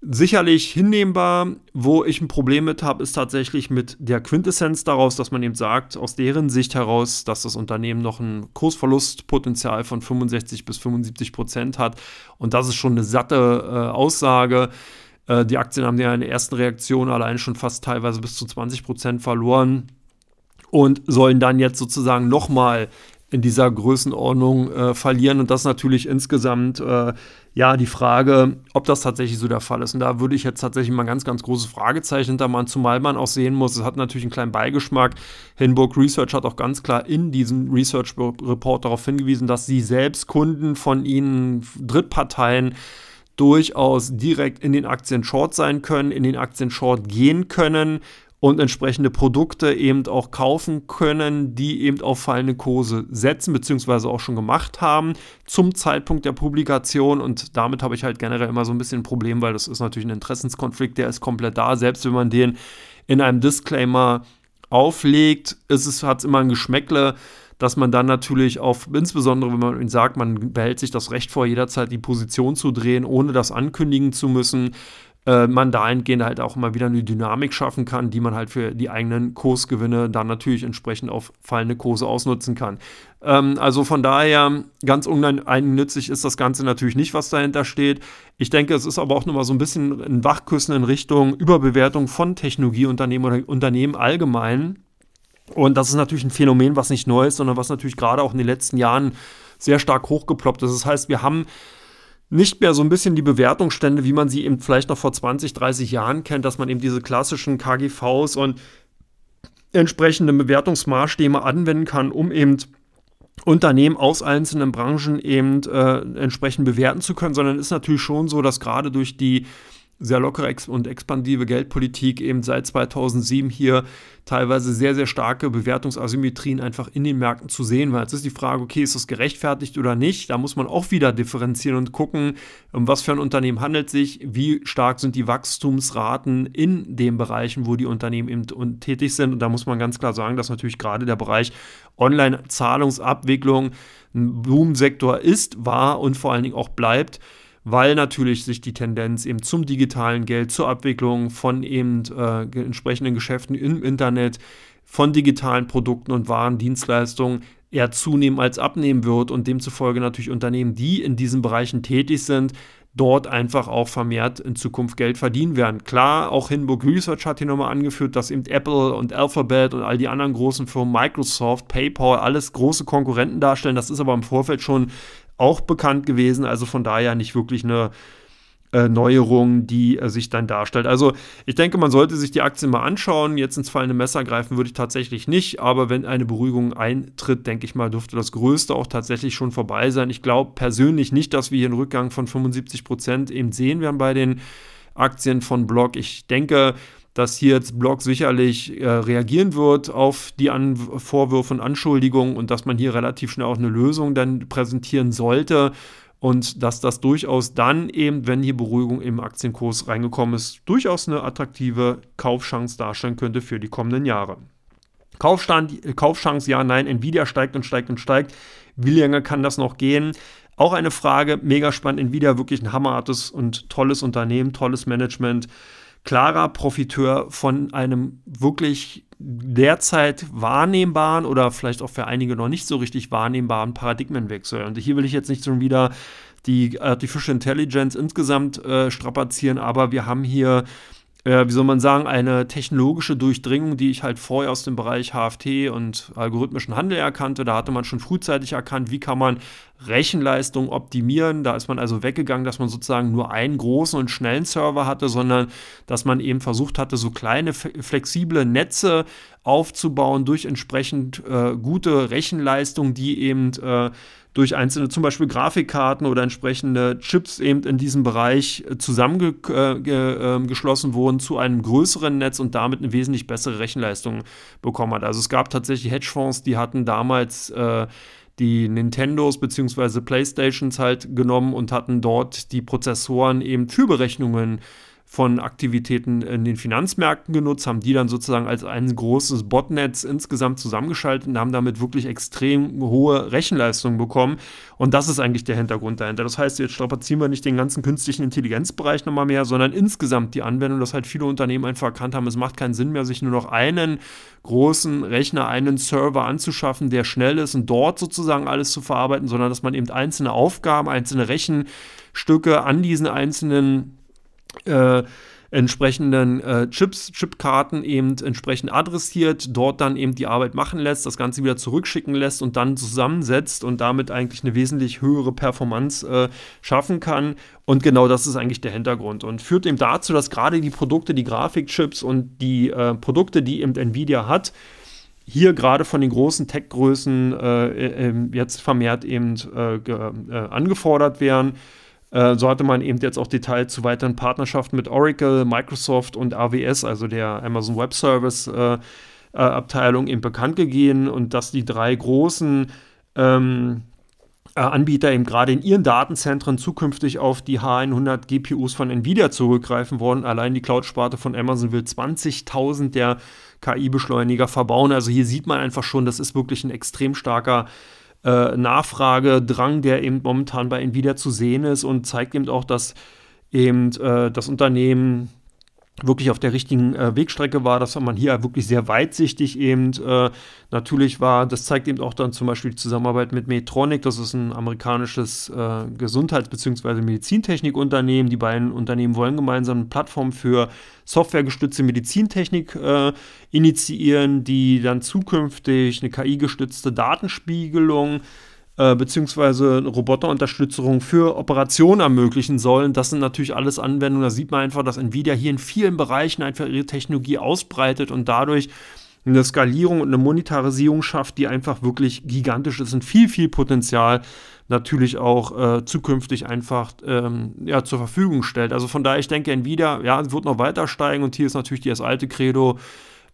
S1: sicherlich hinnehmbar. Wo ich ein Problem mit habe, ist tatsächlich mit der Quintessenz daraus, dass man eben sagt, aus deren Sicht heraus, dass das Unternehmen noch ein Kursverlustpotenzial von 65 bis 75 Prozent hat. Und das ist schon eine satte äh, Aussage. Äh, die Aktien haben ja in der ersten Reaktion allein schon fast teilweise bis zu 20 Prozent verloren und sollen dann jetzt sozusagen nochmal in dieser Größenordnung äh, verlieren. Und das natürlich insgesamt äh, ja die Frage, ob das tatsächlich so der Fall ist. Und da würde ich jetzt tatsächlich mal ein ganz, ganz großes Fragezeichen hintermachen, zumal man auch sehen muss, es hat natürlich einen kleinen Beigeschmack. Hinburg Research hat auch ganz klar in diesem Research Report darauf hingewiesen, dass sie selbst Kunden von ihnen, Drittparteien, durchaus direkt in den Aktien Short sein können, in den Aktien Short gehen können und entsprechende Produkte eben auch kaufen können, die eben auf fallende Kurse setzen, beziehungsweise auch schon gemacht haben zum Zeitpunkt der Publikation. Und damit habe ich halt generell immer so ein bisschen ein Problem, weil das ist natürlich ein Interessenskonflikt, der ist komplett da. Selbst wenn man den in einem Disclaimer auflegt, ist es, hat es immer ein Geschmäckle dass man dann natürlich auf, insbesondere wenn man sagt, man behält sich das Recht vor, jederzeit die Position zu drehen, ohne das ankündigen zu müssen, äh, man dahingehend halt auch immer wieder eine Dynamik schaffen kann, die man halt für die eigenen Kursgewinne dann natürlich entsprechend auf fallende Kurse ausnutzen kann. Ähm, also von daher, ganz unnützig ist das Ganze natürlich nicht, was dahinter steht. Ich denke, es ist aber auch nochmal so ein bisschen ein Wachküssen in Richtung Überbewertung von Technologieunternehmen oder Unternehmen allgemein. Und das ist natürlich ein Phänomen, was nicht neu ist, sondern was natürlich gerade auch in den letzten Jahren sehr stark hochgeploppt ist. Das heißt, wir haben nicht mehr so ein bisschen die Bewertungsstände, wie man sie eben vielleicht noch vor 20, 30 Jahren kennt, dass man eben diese klassischen KGVs und entsprechende Bewertungsmaßstäbe anwenden kann, um eben Unternehmen aus einzelnen Branchen eben äh, entsprechend bewerten zu können, sondern ist natürlich schon so, dass gerade durch die sehr lockere und expansive Geldpolitik eben seit 2007 hier teilweise sehr, sehr starke Bewertungsasymmetrien einfach in den Märkten zu sehen war. Jetzt ist die Frage, okay, ist das gerechtfertigt oder nicht? Da muss man auch wieder differenzieren und gucken, um was für ein Unternehmen handelt sich, wie stark sind die Wachstumsraten in den Bereichen, wo die Unternehmen eben tätig sind. Und da muss man ganz klar sagen, dass natürlich gerade der Bereich Online-Zahlungsabwicklung ein Boomsektor ist, war und vor allen Dingen auch bleibt weil natürlich sich die Tendenz eben zum digitalen Geld, zur Abwicklung von eben äh, entsprechenden Geschäften im Internet, von digitalen Produkten und Waren, Dienstleistungen eher zunehmen als abnehmen wird und demzufolge natürlich Unternehmen, die in diesen Bereichen tätig sind, dort einfach auch vermehrt in Zukunft Geld verdienen werden. Klar, auch Hinburg Research hat hier nochmal angeführt, dass eben Apple und Alphabet und all die anderen großen Firmen, Microsoft, PayPal, alles große Konkurrenten darstellen. Das ist aber im Vorfeld schon auch bekannt gewesen. Also von daher nicht wirklich eine äh, Neuerung, die äh, sich dann darstellt. Also ich denke, man sollte sich die Aktien mal anschauen. Jetzt ins fallende Messer greifen würde ich tatsächlich nicht, aber wenn eine Beruhigung eintritt, denke ich mal, dürfte das Größte auch tatsächlich schon vorbei sein. Ich glaube persönlich nicht, dass wir hier einen Rückgang von 75 Prozent eben sehen werden bei den Aktien von Block. Ich denke, dass hier jetzt Block sicherlich äh, reagieren wird auf die An Vorwürfe und Anschuldigungen und dass man hier relativ schnell auch eine Lösung dann präsentieren sollte und dass das durchaus dann eben, wenn hier Beruhigung im Aktienkurs reingekommen ist, durchaus eine attraktive Kaufchance darstellen könnte für die kommenden Jahre. Kaufstand, Kaufchance, ja, nein, Nvidia steigt und steigt und steigt. Wie lange kann das noch gehen? Auch eine Frage, mega spannend. Nvidia wirklich ein hammerhartes und tolles Unternehmen, tolles Management klarer Profiteur von einem wirklich derzeit wahrnehmbaren oder vielleicht auch für einige noch nicht so richtig wahrnehmbaren Paradigmenwechsel. Und hier will ich jetzt nicht schon wieder die Artificial Intelligence insgesamt äh, strapazieren, aber wir haben hier äh, wie soll man sagen, eine technologische Durchdringung, die ich halt vorher aus dem Bereich HFT und algorithmischen Handel erkannte. Da hatte man schon frühzeitig erkannt, wie kann man Rechenleistung optimieren. Da ist man also weggegangen, dass man sozusagen nur einen großen und schnellen Server hatte, sondern dass man eben versucht hatte, so kleine flexible Netze aufzubauen durch entsprechend äh, gute Rechenleistung, die eben äh, durch einzelne zum Beispiel Grafikkarten oder entsprechende Chips eben in diesem Bereich äh, zusammengeschlossen äh, ähm, wurden zu einem größeren Netz und damit eine wesentlich bessere Rechenleistung bekommen hat. Also es gab tatsächlich Hedgefonds, die hatten damals äh, die Nintendos bzw. Playstations halt genommen und hatten dort die Prozessoren eben für Berechnungen von Aktivitäten in den Finanzmärkten genutzt, haben die dann sozusagen als ein großes Botnetz insgesamt zusammengeschaltet und haben damit wirklich extrem hohe Rechenleistungen bekommen. Und das ist eigentlich der Hintergrund dahinter. Das heißt, jetzt strapazieren wir nicht den ganzen künstlichen Intelligenzbereich nochmal mehr, sondern insgesamt die Anwendung, dass halt viele Unternehmen einfach erkannt haben, es macht keinen Sinn mehr, sich nur noch einen großen Rechner, einen Server anzuschaffen, der schnell ist und dort sozusagen alles zu verarbeiten, sondern dass man eben einzelne Aufgaben, einzelne Rechenstücke an diesen einzelnen äh, entsprechenden äh, Chips, Chipkarten eben entsprechend adressiert, dort dann eben die Arbeit machen lässt, das Ganze wieder zurückschicken lässt und dann zusammensetzt und damit eigentlich eine wesentlich höhere Performance äh, schaffen kann. Und genau das ist eigentlich der Hintergrund und führt eben dazu, dass gerade die Produkte, die Grafikchips und die äh, Produkte, die eben Nvidia hat, hier gerade von den großen Tech-Größen äh, äh, jetzt vermehrt eben äh, angefordert werden. Äh, so hatte man eben jetzt auch Details zu weiteren Partnerschaften mit Oracle, Microsoft und AWS, also der Amazon Web Service äh, äh, Abteilung, eben bekannt gegeben und dass die drei großen ähm, äh, Anbieter eben gerade in ihren Datenzentren zukünftig auf die H100 GPUs von Nvidia zurückgreifen wollen. Allein die Cloud-Sparte von Amazon will 20.000 der KI-Beschleuniger verbauen. Also hier sieht man einfach schon, das ist wirklich ein extrem starker äh, Nachfragedrang, der eben momentan bei Nvidia zu sehen ist und zeigt eben auch, dass eben äh, das Unternehmen wirklich auf der richtigen äh, Wegstrecke war, dass man hier wirklich sehr weitsichtig eben äh, natürlich war. Das zeigt eben auch dann zum Beispiel die Zusammenarbeit mit Medtronic, das ist ein amerikanisches äh, Gesundheits- bzw. Medizintechnikunternehmen. Die beiden Unternehmen wollen gemeinsam eine Plattform für softwaregestützte Medizintechnik äh, initiieren, die dann zukünftig eine KI-gestützte Datenspiegelung äh, beziehungsweise Roboterunterstützung für Operationen ermöglichen sollen. Das sind natürlich alles Anwendungen. Da sieht man einfach, dass Nvidia hier in vielen Bereichen einfach ihre Technologie ausbreitet und dadurch eine Skalierung und eine Monetarisierung schafft, die einfach wirklich gigantisch ist und viel, viel Potenzial natürlich auch äh, zukünftig einfach ähm, ja, zur Verfügung stellt. Also von daher, ich denke, Nvidia, ja, wird noch weiter steigen und hier ist natürlich das alte Credo,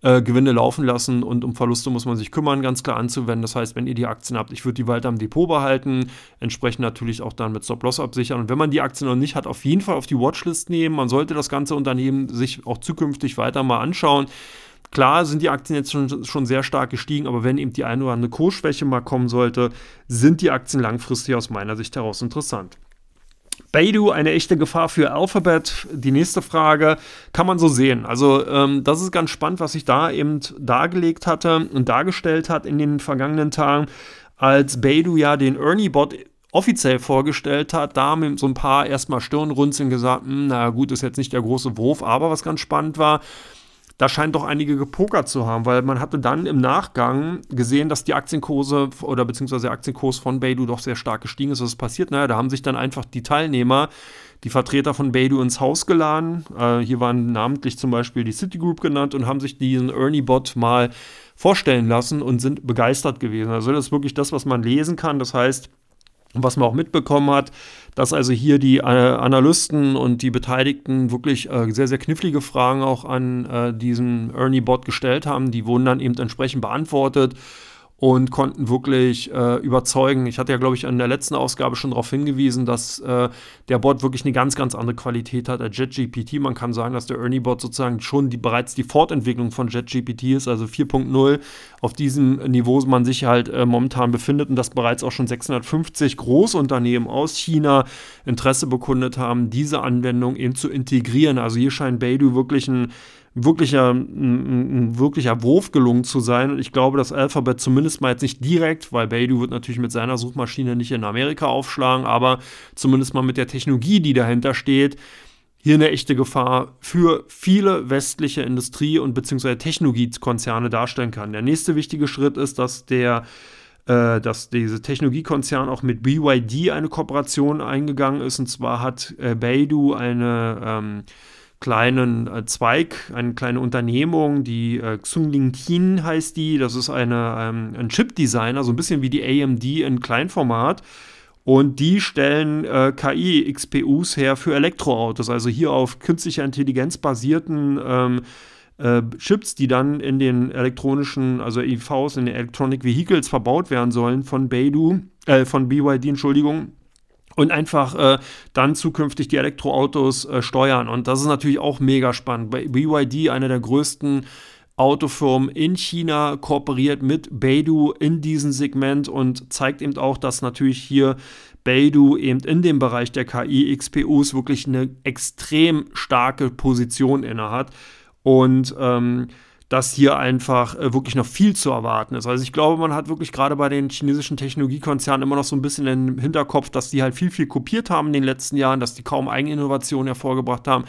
S1: äh, Gewinne laufen lassen und um Verluste muss man sich kümmern, ganz klar anzuwenden. Das heißt, wenn ihr die Aktien habt, ich würde die weiter im Depot behalten, entsprechend natürlich auch dann mit Stop-Loss absichern. Und wenn man die Aktien noch nicht hat, auf jeden Fall auf die Watchlist nehmen. Man sollte das ganze Unternehmen sich auch zukünftig weiter mal anschauen. Klar sind die Aktien jetzt schon, schon sehr stark gestiegen, aber wenn eben die eine oder andere Kursschwäche mal kommen sollte, sind die Aktien langfristig aus meiner Sicht heraus interessant. Baidu eine echte Gefahr für Alphabet? Die nächste Frage kann man so sehen. Also ähm, das ist ganz spannend, was sich da eben dargelegt hatte und dargestellt hat in den vergangenen Tagen, als Baidu ja den Ernie-Bot offiziell vorgestellt hat. Da haben so ein paar erstmal Stirnrunzeln gesagt, hm, na gut, ist jetzt nicht der große Wurf, aber was ganz spannend war, da scheint doch einige gepokert zu haben, weil man hatte dann im Nachgang gesehen, dass die Aktienkurse oder beziehungsweise der Aktienkurs von Beidou doch sehr stark gestiegen ist. Was ist passiert? Naja, da haben sich dann einfach die Teilnehmer, die Vertreter von Beidou ins Haus geladen. Äh, hier waren namentlich zum Beispiel die Citigroup genannt und haben sich diesen Ernie-Bot mal vorstellen lassen und sind begeistert gewesen. Also das ist wirklich das, was man lesen kann. Das heißt, was man auch mitbekommen hat, dass also hier die äh, Analysten und die Beteiligten wirklich äh, sehr, sehr knifflige Fragen auch an äh, diesen Ernie-Bot gestellt haben. Die wurden dann eben entsprechend beantwortet und konnten wirklich äh, überzeugen. Ich hatte ja, glaube ich, in der letzten Ausgabe schon darauf hingewiesen, dass äh, der Bot wirklich eine ganz, ganz andere Qualität hat als JetGPT. Man kann sagen, dass der Ernie-Bot sozusagen schon die, bereits die Fortentwicklung von JetGPT ist, also 4.0. Auf diesem Niveau man sich halt äh, momentan befindet und dass bereits auch schon 650 Großunternehmen aus China Interesse bekundet haben, diese Anwendung eben zu integrieren. Also hier scheint Beidou wirklich ein wirklicher, ein, ein, wirklicher Wurf gelungen zu sein. Und ich glaube, dass Alphabet zumindest mal jetzt nicht direkt, weil Baidu wird natürlich mit seiner Suchmaschine nicht in Amerika aufschlagen, aber zumindest mal mit der Technologie, die dahinter steht, hier eine echte Gefahr für viele westliche Industrie- und beziehungsweise Technologiekonzerne darstellen kann. Der nächste wichtige Schritt ist, dass der äh, dass diese Technologiekonzern auch mit BYD eine Kooperation eingegangen ist. Und zwar hat äh, Beidou eine ähm, kleinen äh, Zweig, eine kleine Unternehmung, die äh, Xungling Tin heißt die. Das ist eine, ähm, ein Chip-Designer, so ein bisschen wie die AMD in Kleinformat. Und die stellen äh, KI-XPUs her für Elektroautos, also hier auf künstlicher Intelligenz basierten ähm, äh, Chips, die dann in den elektronischen, also EVs, in den Electronic Vehicles verbaut werden sollen von Beidou, äh, von BYD, Entschuldigung und einfach äh, dann zukünftig die Elektroautos äh, steuern. Und das ist natürlich auch mega spannend. Bei BYD, einer der größten Autofirmen in China, kooperiert mit Beidou in diesem Segment und zeigt eben auch, dass natürlich hier Beidou eben in dem Bereich der KI-XPUs wirklich eine extrem starke Position innehat. Und ähm, dass hier einfach äh, wirklich noch viel zu erwarten ist. Also ich glaube, man hat wirklich gerade bei den chinesischen Technologiekonzernen immer noch so ein bisschen im Hinterkopf, dass die halt viel, viel kopiert haben in den letzten Jahren, dass die kaum Eigeninnovationen hervorgebracht haben.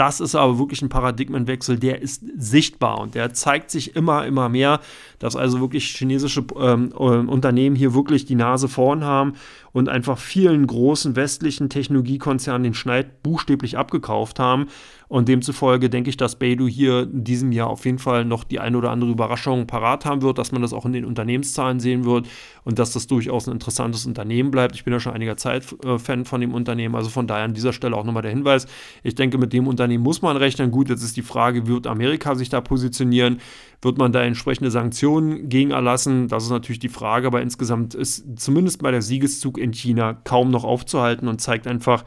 S1: Das ist aber wirklich ein Paradigmenwechsel, der ist sichtbar und der zeigt sich immer, immer mehr, dass also wirklich chinesische ähm, ähm, Unternehmen hier wirklich die Nase vorn haben und einfach vielen großen westlichen Technologiekonzernen den Schneid buchstäblich abgekauft haben. Und demzufolge denke ich, dass Beidou hier in diesem Jahr auf jeden Fall noch die eine oder andere Überraschung parat haben wird, dass man das auch in den Unternehmenszahlen sehen wird und dass das durchaus ein interessantes Unternehmen bleibt. Ich bin ja schon einiger Zeit äh, Fan von dem Unternehmen, also von daher an dieser Stelle auch nochmal der Hinweis. Ich denke, mit dem Unternehmen muss man rechnen. Gut, jetzt ist die Frage, wird Amerika sich da positionieren? Wird man da entsprechende Sanktionen gegen erlassen? Das ist natürlich die Frage, aber insgesamt ist zumindest bei der Siegeszug in China kaum noch aufzuhalten und zeigt einfach,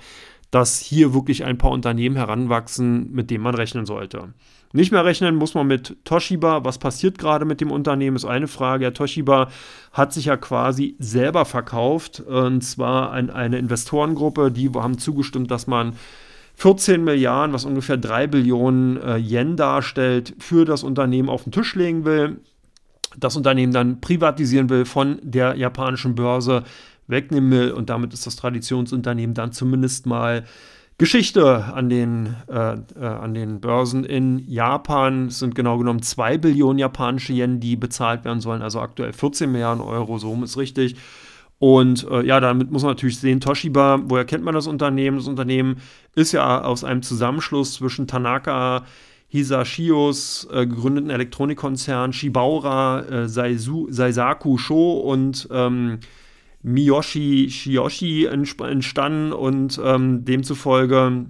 S1: dass hier wirklich ein paar Unternehmen heranwachsen, mit denen man rechnen sollte. Nicht mehr rechnen muss man mit Toshiba. Was passiert gerade mit dem Unternehmen, ist eine Frage. Ja, Toshiba hat sich ja quasi selber verkauft, und zwar an eine Investorengruppe, die haben zugestimmt, dass man 14 Milliarden, was ungefähr 3 Billionen äh, Yen darstellt, für das Unternehmen auf den Tisch legen will. Das Unternehmen dann privatisieren will von der japanischen Börse wegnehmen will. Und damit ist das Traditionsunternehmen dann zumindest mal Geschichte an den, äh, äh, an den Börsen in Japan. Es sind genau genommen 2 Billionen japanische Yen, die bezahlt werden sollen, also aktuell 14 Milliarden Euro, so ist richtig. Und äh, ja, damit muss man natürlich sehen, Toshiba, woher kennt man das Unternehmen? Das Unternehmen ist ja aus einem Zusammenschluss zwischen Tanaka, Hisashios äh, gegründeten Elektronikkonzern, Shibaura, äh, Saizu, Saisaku Sho und ähm, Miyoshi Shiyoshi entstanden und ähm, demzufolge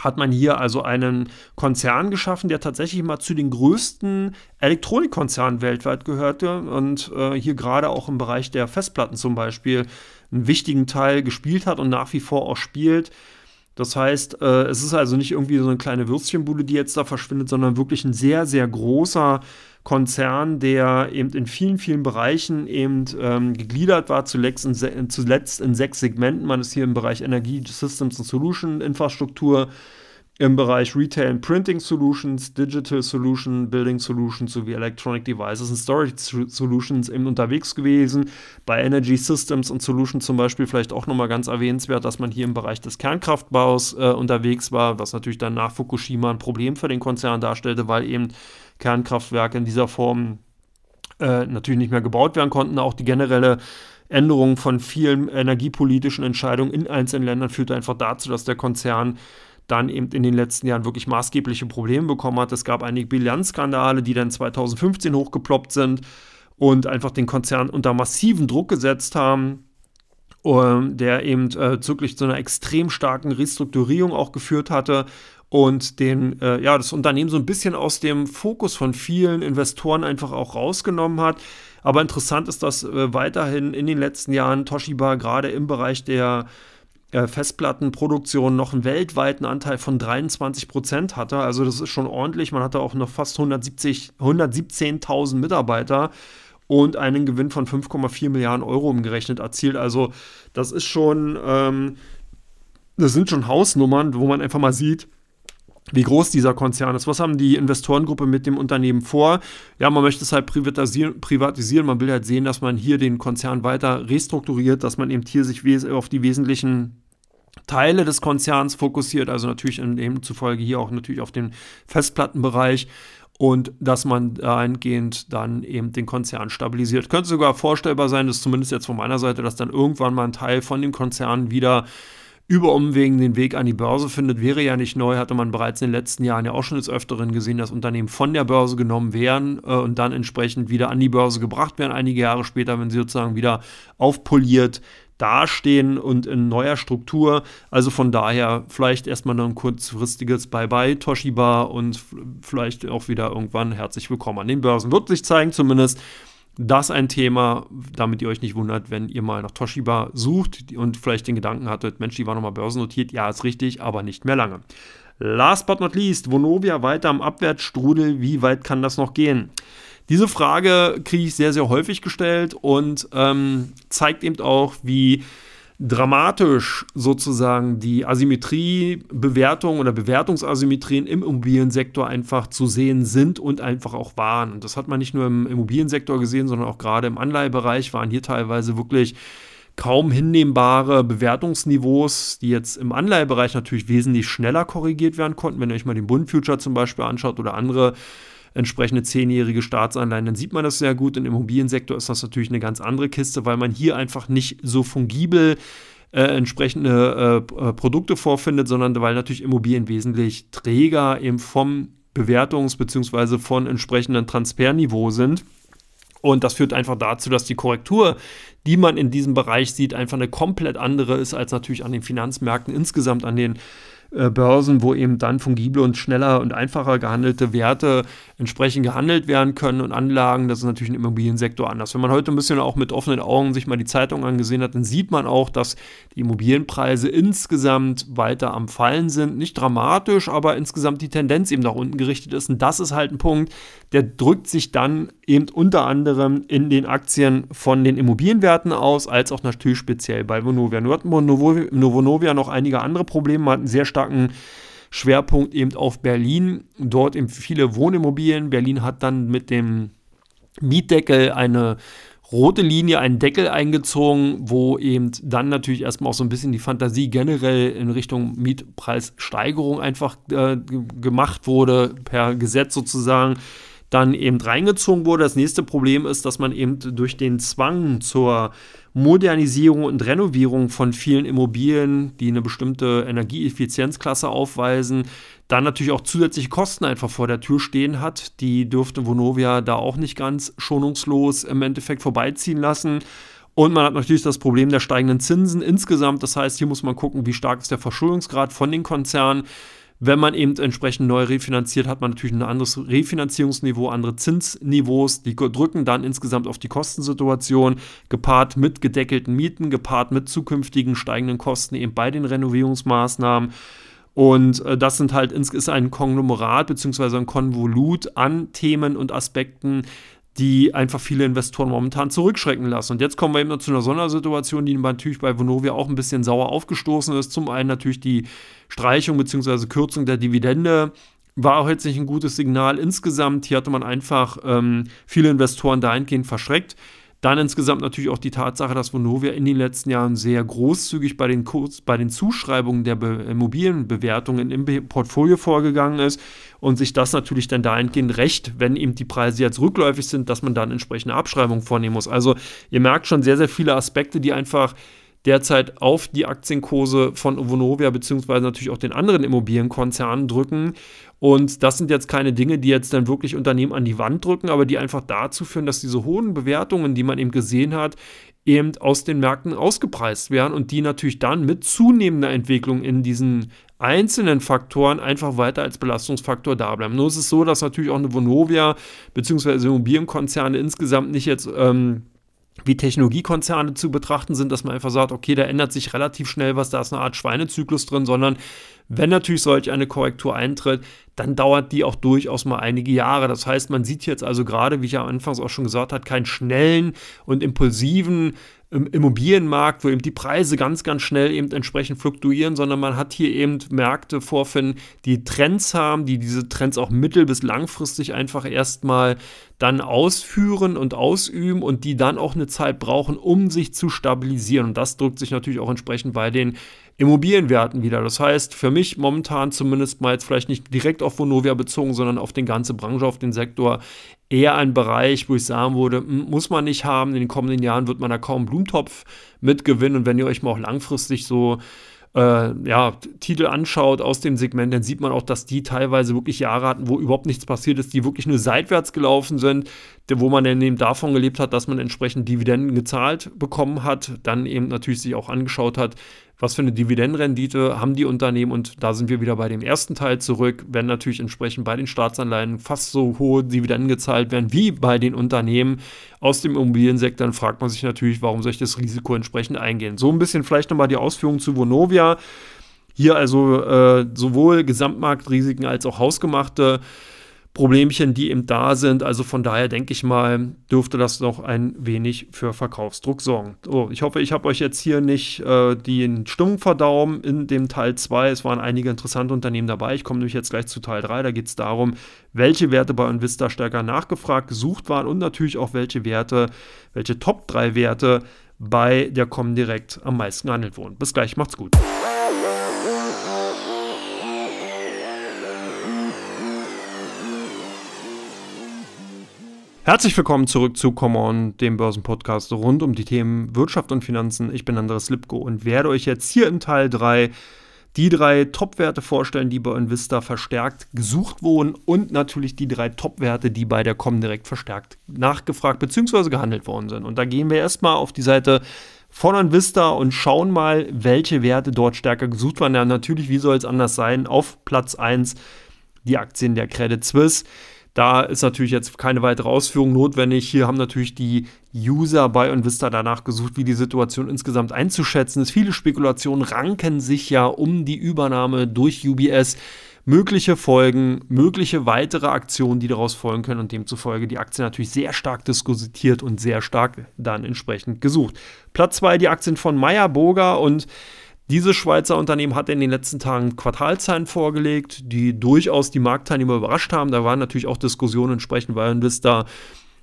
S1: hat man hier also einen Konzern geschaffen, der tatsächlich mal zu den größten Elektronikkonzernen weltweit gehörte und äh, hier gerade auch im Bereich der Festplatten zum Beispiel einen wichtigen Teil gespielt hat und nach wie vor auch spielt. Das heißt, äh, es ist also nicht irgendwie so eine kleine Würstchenbude, die jetzt da verschwindet, sondern wirklich ein sehr, sehr großer Konzern, der eben in vielen, vielen Bereichen eben ähm, gegliedert war, zuletzt in, zuletzt in sechs Segmenten. Man ist hier im Bereich Energie Systems and Solution Infrastruktur, im Bereich Retail and Printing Solutions, Digital Solution, Building Solutions sowie Electronic Devices und Storage Solutions eben unterwegs gewesen. Bei Energy Systems und Solutions zum Beispiel vielleicht auch nochmal ganz erwähnenswert, dass man hier im Bereich des Kernkraftbaus äh, unterwegs war, was natürlich dann nach Fukushima ein Problem für den Konzern darstellte, weil eben Kernkraftwerke in dieser Form äh, natürlich nicht mehr gebaut werden konnten. Auch die generelle Änderung von vielen energiepolitischen Entscheidungen in einzelnen Ländern führte einfach dazu, dass der Konzern dann eben in den letzten Jahren wirklich maßgebliche Probleme bekommen hat. Es gab einige Bilanzskandale, die dann 2015 hochgeploppt sind und einfach den Konzern unter massiven Druck gesetzt haben, der eben äh, zu einer extrem starken Restrukturierung auch geführt hatte und den, äh, ja, das Unternehmen so ein bisschen aus dem Fokus von vielen Investoren einfach auch rausgenommen hat. Aber interessant ist, dass äh, weiterhin in den letzten Jahren Toshiba gerade im Bereich der äh, Festplattenproduktion noch einen weltweiten Anteil von 23 Prozent hatte. Also das ist schon ordentlich. Man hatte auch noch fast 170, 117.000 Mitarbeiter und einen Gewinn von 5,4 Milliarden Euro umgerechnet erzielt. Also das ist schon, ähm, das sind schon Hausnummern, wo man einfach mal sieht, wie groß dieser Konzern ist. Was haben die Investorengruppe mit dem Unternehmen vor? Ja, man möchte es halt privatisieren, privatisieren. Man will halt sehen, dass man hier den Konzern weiter restrukturiert, dass man eben hier sich auf die wesentlichen Teile des Konzerns fokussiert, also natürlich in dem zufolge hier auch natürlich auf den Festplattenbereich und dass man dahingehend dann eben den Konzern stabilisiert. Könnte sogar vorstellbar sein, dass zumindest jetzt von meiner Seite, dass dann irgendwann mal ein Teil von dem Konzern wieder über Umwegen den Weg an die Börse findet, wäre ja nicht neu, hatte man bereits in den letzten Jahren ja auch schon des Öfteren gesehen, dass Unternehmen von der Börse genommen werden äh, und dann entsprechend wieder an die Börse gebracht werden, einige Jahre später, wenn sie sozusagen wieder aufpoliert dastehen und in neuer Struktur. Also von daher vielleicht erstmal noch ein kurzfristiges Bye-bye Toshiba und vielleicht auch wieder irgendwann herzlich willkommen an den Börsen. Wird sich zeigen zumindest. Das ein Thema, damit ihr euch nicht wundert, wenn ihr mal nach Toshiba sucht und vielleicht den Gedanken hattet, Mensch, die war nochmal börsennotiert. Ja, ist richtig, aber nicht mehr lange. Last but not least, Vonovia weiter am Abwärtsstrudel. Wie weit kann das noch gehen? Diese Frage kriege ich sehr, sehr häufig gestellt und ähm, zeigt eben auch, wie dramatisch sozusagen die Asymmetriebewertung oder Bewertungsasymmetrien im Immobiliensektor einfach zu sehen sind und einfach auch waren. Und das hat man nicht nur im Immobiliensektor gesehen, sondern auch gerade im Anleihebereich waren hier teilweise wirklich kaum hinnehmbare Bewertungsniveaus, die jetzt im Anleihebereich natürlich wesentlich schneller korrigiert werden konnten. Wenn ihr euch mal den Bund Future zum Beispiel anschaut oder andere entsprechende zehnjährige Staatsanleihen, dann sieht man das sehr gut. Im Immobiliensektor ist das natürlich eine ganz andere Kiste, weil man hier einfach nicht so fungibel äh, entsprechende äh, Produkte vorfindet, sondern weil natürlich Immobilien wesentlich träger eben vom Bewertungs- bzw. von entsprechenden Transferniveau sind. Und das führt einfach dazu, dass die Korrektur, die man in diesem Bereich sieht, einfach eine komplett andere ist als natürlich an den Finanzmärkten insgesamt, an den äh, Börsen, wo eben dann fungible und schneller und einfacher gehandelte Werte entsprechend gehandelt werden können und Anlagen. Das ist natürlich im Immobiliensektor anders. Wenn man heute ein bisschen auch mit offenen Augen sich mal die Zeitung angesehen hat, dann sieht man auch, dass die Immobilienpreise insgesamt weiter am Fallen sind. Nicht dramatisch, aber insgesamt die Tendenz eben nach unten gerichtet ist. Und das ist halt ein Punkt, der drückt sich dann eben unter anderem in den Aktien von den Immobilienwerten aus, als auch natürlich speziell bei Vonovia. Nur hat Vonovia noch einige andere Probleme, hat einen sehr starken Schwerpunkt eben auf Berlin. Dort eben viele Wohnimmobilien. Berlin hat dann mit dem Mietdeckel eine rote Linie, einen Deckel eingezogen, wo eben dann natürlich erstmal auch so ein bisschen die Fantasie generell in Richtung Mietpreissteigerung einfach äh, gemacht wurde, per Gesetz sozusagen dann eben reingezogen wurde. Das nächste Problem ist, dass man eben durch den Zwang zur Modernisierung und Renovierung von vielen Immobilien, die eine bestimmte Energieeffizienzklasse aufweisen, dann natürlich auch zusätzliche Kosten einfach vor der Tür stehen hat. Die dürfte Vonovia da auch nicht ganz schonungslos im Endeffekt vorbeiziehen lassen. Und man hat natürlich das Problem der steigenden Zinsen insgesamt. Das heißt, hier muss man gucken, wie stark ist der Verschuldungsgrad von den Konzernen. Wenn man eben entsprechend neu refinanziert, hat man natürlich ein anderes Refinanzierungsniveau, andere Zinsniveaus, die drücken dann insgesamt auf die Kostensituation, gepaart mit gedeckelten Mieten, gepaart mit zukünftigen steigenden Kosten eben bei den Renovierungsmaßnahmen. Und äh, das sind halt ist ein Konglomerat bzw. ein Konvolut an Themen und Aspekten, die einfach viele Investoren momentan zurückschrecken lassen. Und jetzt kommen wir eben noch zu einer Sondersituation, die natürlich bei Vonovia auch ein bisschen sauer aufgestoßen ist. Zum einen natürlich die Streichung bzw. Kürzung der Dividende war auch jetzt nicht ein gutes Signal. Insgesamt hier hatte man einfach ähm, viele Investoren dahingehend verschreckt. Dann insgesamt natürlich auch die Tatsache, dass Vonovia in den letzten Jahren sehr großzügig bei den, Kurs, bei den Zuschreibungen der Be Immobilienbewertungen im Portfolio vorgegangen ist und sich das natürlich dann dahingehend recht, wenn eben die Preise jetzt rückläufig sind, dass man dann entsprechende Abschreibungen vornehmen muss. Also ihr merkt schon sehr, sehr viele Aspekte, die einfach derzeit auf die Aktienkurse von Vonovia beziehungsweise natürlich auch den anderen Immobilienkonzernen drücken. Und das sind jetzt keine Dinge, die jetzt dann wirklich Unternehmen an die Wand drücken, aber die einfach dazu führen, dass diese hohen Bewertungen, die man eben gesehen hat, eben aus den Märkten ausgepreist werden und die natürlich dann mit zunehmender Entwicklung in diesen einzelnen Faktoren einfach weiter als Belastungsfaktor da bleiben. Nur ist es so, dass natürlich auch eine Vonovia bzw. Immobilienkonzerne insgesamt nicht jetzt ähm, wie Technologiekonzerne zu betrachten sind, dass man einfach sagt, okay, da ändert sich relativ schnell was, da ist eine Art Schweinezyklus drin, sondern wenn natürlich solch eine Korrektur eintritt, dann dauert die auch durchaus mal einige Jahre. Das heißt, man sieht jetzt also gerade, wie ich ja anfangs auch schon gesagt habe, keinen schnellen und impulsiven im Immobilienmarkt, wo eben die Preise ganz, ganz schnell eben entsprechend fluktuieren, sondern man hat hier eben Märkte vorfinden, die Trends haben, die diese Trends auch mittel- bis langfristig einfach erstmal dann ausführen und ausüben und die dann auch eine Zeit brauchen, um sich zu stabilisieren. Und das drückt sich natürlich auch entsprechend bei den Immobilienwerten wieder. Das heißt, für mich momentan zumindest mal jetzt vielleicht nicht direkt auf Vonovia bezogen, sondern auf die ganze Branche, auf den Sektor, eher ein Bereich, wo ich sagen würde, hm, muss man nicht haben. In den kommenden Jahren wird man da kaum Blumentopf mitgewinnen. Und wenn ihr euch mal auch langfristig so äh, ja, Titel anschaut aus dem Segment, dann sieht man auch, dass die teilweise wirklich Jahre hatten, wo überhaupt nichts passiert ist, die wirklich nur seitwärts gelaufen sind, wo man dann eben davon gelebt hat, dass man entsprechend Dividenden gezahlt bekommen hat, dann eben natürlich sich auch angeschaut hat, was für eine Dividendenrendite haben die Unternehmen und da sind wir wieder bei dem ersten Teil zurück, wenn natürlich entsprechend bei den Staatsanleihen fast so hohe Dividenden gezahlt werden wie bei den Unternehmen aus dem Immobiliensektor, dann fragt man sich natürlich, warum soll ich das Risiko entsprechend eingehen. So ein bisschen vielleicht nochmal die Ausführungen zu Vonovia. Hier also äh, sowohl Gesamtmarktrisiken als auch hausgemachte Problemchen, die eben da sind. Also von daher denke ich mal, dürfte das noch ein wenig für Verkaufsdruck sorgen. So, ich hoffe, ich habe euch jetzt hier nicht äh, die Stimmung verdauben in dem Teil 2. Es waren einige interessante Unternehmen dabei. Ich komme nämlich jetzt gleich zu Teil 3. Da geht es darum, welche Werte bei Invista stärker nachgefragt, gesucht waren und natürlich auch welche Werte, welche Top 3 Werte bei der Comdirect am meisten gehandelt wurden. Bis gleich, macht's gut. Herzlich willkommen zurück zu Come On, dem Börsenpodcast rund um die Themen Wirtschaft und Finanzen. Ich bin Andreas Lipko und werde euch jetzt hier in Teil 3 die drei Top-Werte vorstellen, die bei Invista verstärkt gesucht wurden und natürlich die drei Top-Werte, die bei der Comdirect verstärkt nachgefragt bzw. gehandelt worden sind. Und da gehen wir erstmal auf die Seite von Invista und schauen mal, welche Werte dort stärker gesucht waren. Ja, natürlich, wie soll es anders sein? Auf Platz 1 die Aktien der Credit Suisse. Da ist natürlich jetzt keine weitere Ausführung notwendig. Hier haben natürlich die User bei Invista danach gesucht, wie die Situation insgesamt einzuschätzen ist. Viele Spekulationen ranken sich ja um die Übernahme durch UBS. Mögliche Folgen, mögliche weitere Aktionen, die daraus folgen können und demzufolge die Aktie natürlich sehr stark diskutiert und sehr stark dann entsprechend gesucht. Platz 2 die Aktien von Meyer Burger und dieses Schweizer Unternehmen hat in den letzten Tagen Quartalzahlen vorgelegt, die durchaus die Marktteilnehmer überrascht haben. Da waren natürlich auch Diskussionen entsprechend bei Invista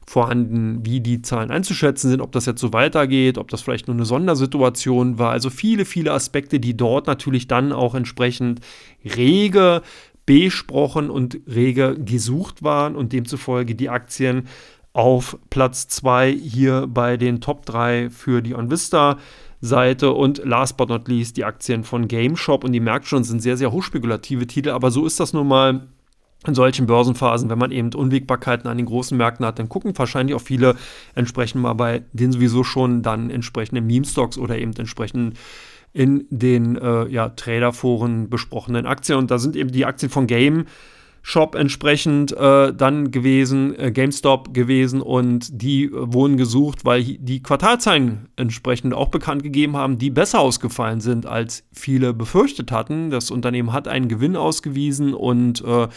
S1: vorhanden, wie die Zahlen einzuschätzen sind, ob das jetzt so weitergeht, ob das vielleicht nur eine Sondersituation war. Also viele, viele Aspekte, die dort natürlich dann auch entsprechend rege besprochen und rege gesucht waren und demzufolge die Aktien auf Platz 2 hier bei den Top 3 für die OnVista Seite. Und last but not least die Aktien von GameShop. Und die merkt schon, sind sehr, sehr hochspekulative Titel, aber so ist das nun mal in solchen Börsenphasen, wenn man eben Unwägbarkeiten an den großen Märkten hat, dann gucken wahrscheinlich auch viele entsprechend mal bei den sowieso schon dann entsprechenden Meme-Stocks oder eben entsprechend in den äh, ja, Traderforen besprochenen Aktien. Und da sind eben die Aktien von Game Shop entsprechend äh, dann gewesen, äh, GameStop gewesen und die äh, wurden gesucht, weil die Quartalzahlen entsprechend auch bekannt gegeben haben, die besser ausgefallen sind, als viele befürchtet hatten. Das Unternehmen hat einen Gewinn ausgewiesen und äh,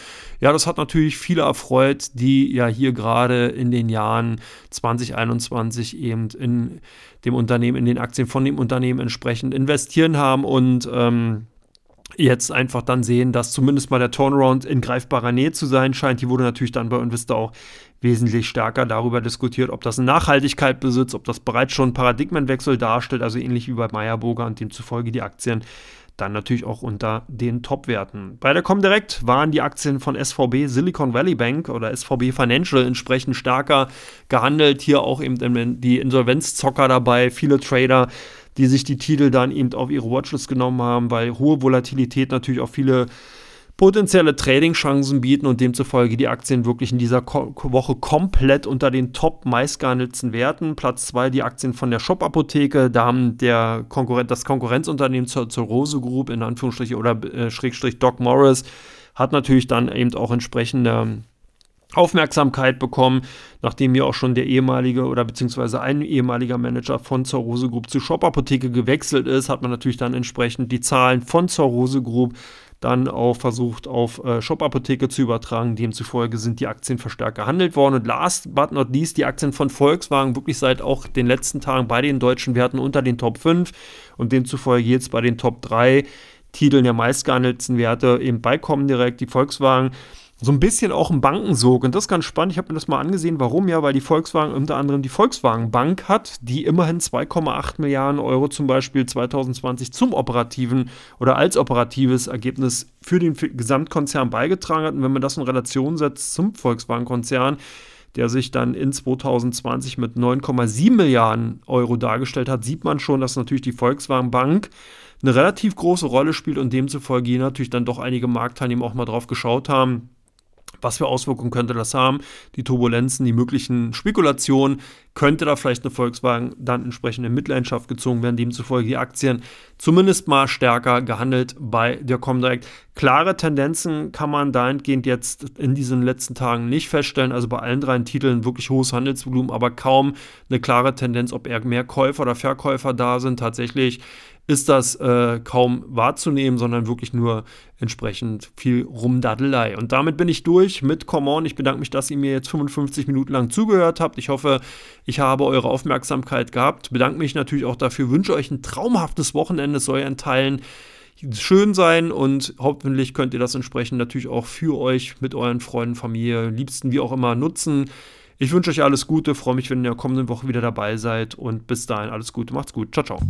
S1: ja, das hat natürlich viele erfreut, die ja hier gerade in den Jahren 2021 eben in dem Unternehmen, in den Aktien von dem Unternehmen entsprechend investieren haben und ähm, jetzt einfach dann sehen, dass zumindest mal der Turnaround in greifbarer Nähe zu sein scheint. Die wurde natürlich dann bei Invista auch wesentlich stärker darüber diskutiert, ob das Nachhaltigkeit besitzt, ob das bereits schon einen Paradigmenwechsel darstellt, also ähnlich wie bei Meyerburger und demzufolge die Aktien dann natürlich auch unter den Top-Werten. Bei der Comdirect waren die Aktien von SVB Silicon Valley Bank oder SVB Financial entsprechend stärker gehandelt. Hier auch eben die Insolvenzzocker dabei, viele Trader die sich die Titel dann eben auf ihre Watchlist genommen haben, weil hohe Volatilität natürlich auch viele potenzielle Trading-Chancen bieten und demzufolge die Aktien wirklich in dieser Ko Woche komplett unter den top meistgehandelten Werten. Platz 2 die Aktien von der Shop-Apotheke. Da haben der Konkurrent, das Konkurrenzunternehmen zur, zur Rose Group in Anführungsstrichen oder äh, Schrägstrich Doc Morris hat natürlich dann eben auch entsprechende Aufmerksamkeit bekommen, nachdem ja auch schon der ehemalige oder beziehungsweise ein ehemaliger Manager von Zorrose Group zu Shop Apotheke gewechselt ist, hat man natürlich dann entsprechend die Zahlen von Zorrose Group dann auch versucht auf äh, Shop Apotheke zu übertragen. Demzufolge sind die Aktien verstärkt gehandelt worden. Und last but not least die Aktien von Volkswagen wirklich seit auch den letzten Tagen bei den deutschen Werten unter den Top 5 und demzufolge jetzt bei den Top 3 Titeln der meistgehandelten Werte eben beikommen direkt. Die Volkswagen so ein bisschen auch ein Bankensog. Und das ist ganz spannend. Ich habe mir das mal angesehen. Warum? Ja, weil die Volkswagen unter anderem die Volkswagen Bank hat, die immerhin 2,8 Milliarden Euro zum Beispiel 2020 zum operativen oder als operatives Ergebnis für den Gesamtkonzern beigetragen hat. Und wenn man das in Relation setzt zum Volkswagen-Konzern, der sich dann in 2020 mit 9,7 Milliarden Euro dargestellt hat, sieht man schon, dass natürlich die Volkswagen Bank eine relativ große Rolle spielt und demzufolge natürlich dann doch einige Marktteilnehmer auch mal drauf geschaut haben, was für Auswirkungen könnte das haben? Die Turbulenzen, die möglichen Spekulationen, könnte da vielleicht eine Volkswagen dann entsprechend in Mitleidenschaft gezogen werden, demzufolge die Aktien zumindest mal stärker gehandelt bei der Comdirect. Klare Tendenzen kann man dahingehend jetzt in diesen letzten Tagen nicht feststellen, also bei allen drei Titeln wirklich hohes Handelsvolumen, aber kaum eine klare Tendenz, ob eher mehr Käufer oder Verkäufer da sind. Tatsächlich ist das äh, kaum wahrzunehmen, sondern wirklich nur entsprechend viel Rumdaddelei. Und damit bin ich durch mit Come On. Ich bedanke mich, dass ihr mir jetzt 55 Minuten lang zugehört habt. Ich hoffe, ich habe eure Aufmerksamkeit gehabt. Bedanke mich natürlich auch dafür, wünsche euch ein traumhaftes Wochenende. Es soll ja in Teilen schön sein und hoffentlich könnt ihr das entsprechend natürlich auch für euch mit euren Freunden, Familie, Liebsten, wie auch immer nutzen. Ich wünsche euch alles Gute, freue mich, wenn ihr in der kommenden Woche wieder dabei seid und bis dahin alles Gute, macht's gut, ciao, ciao.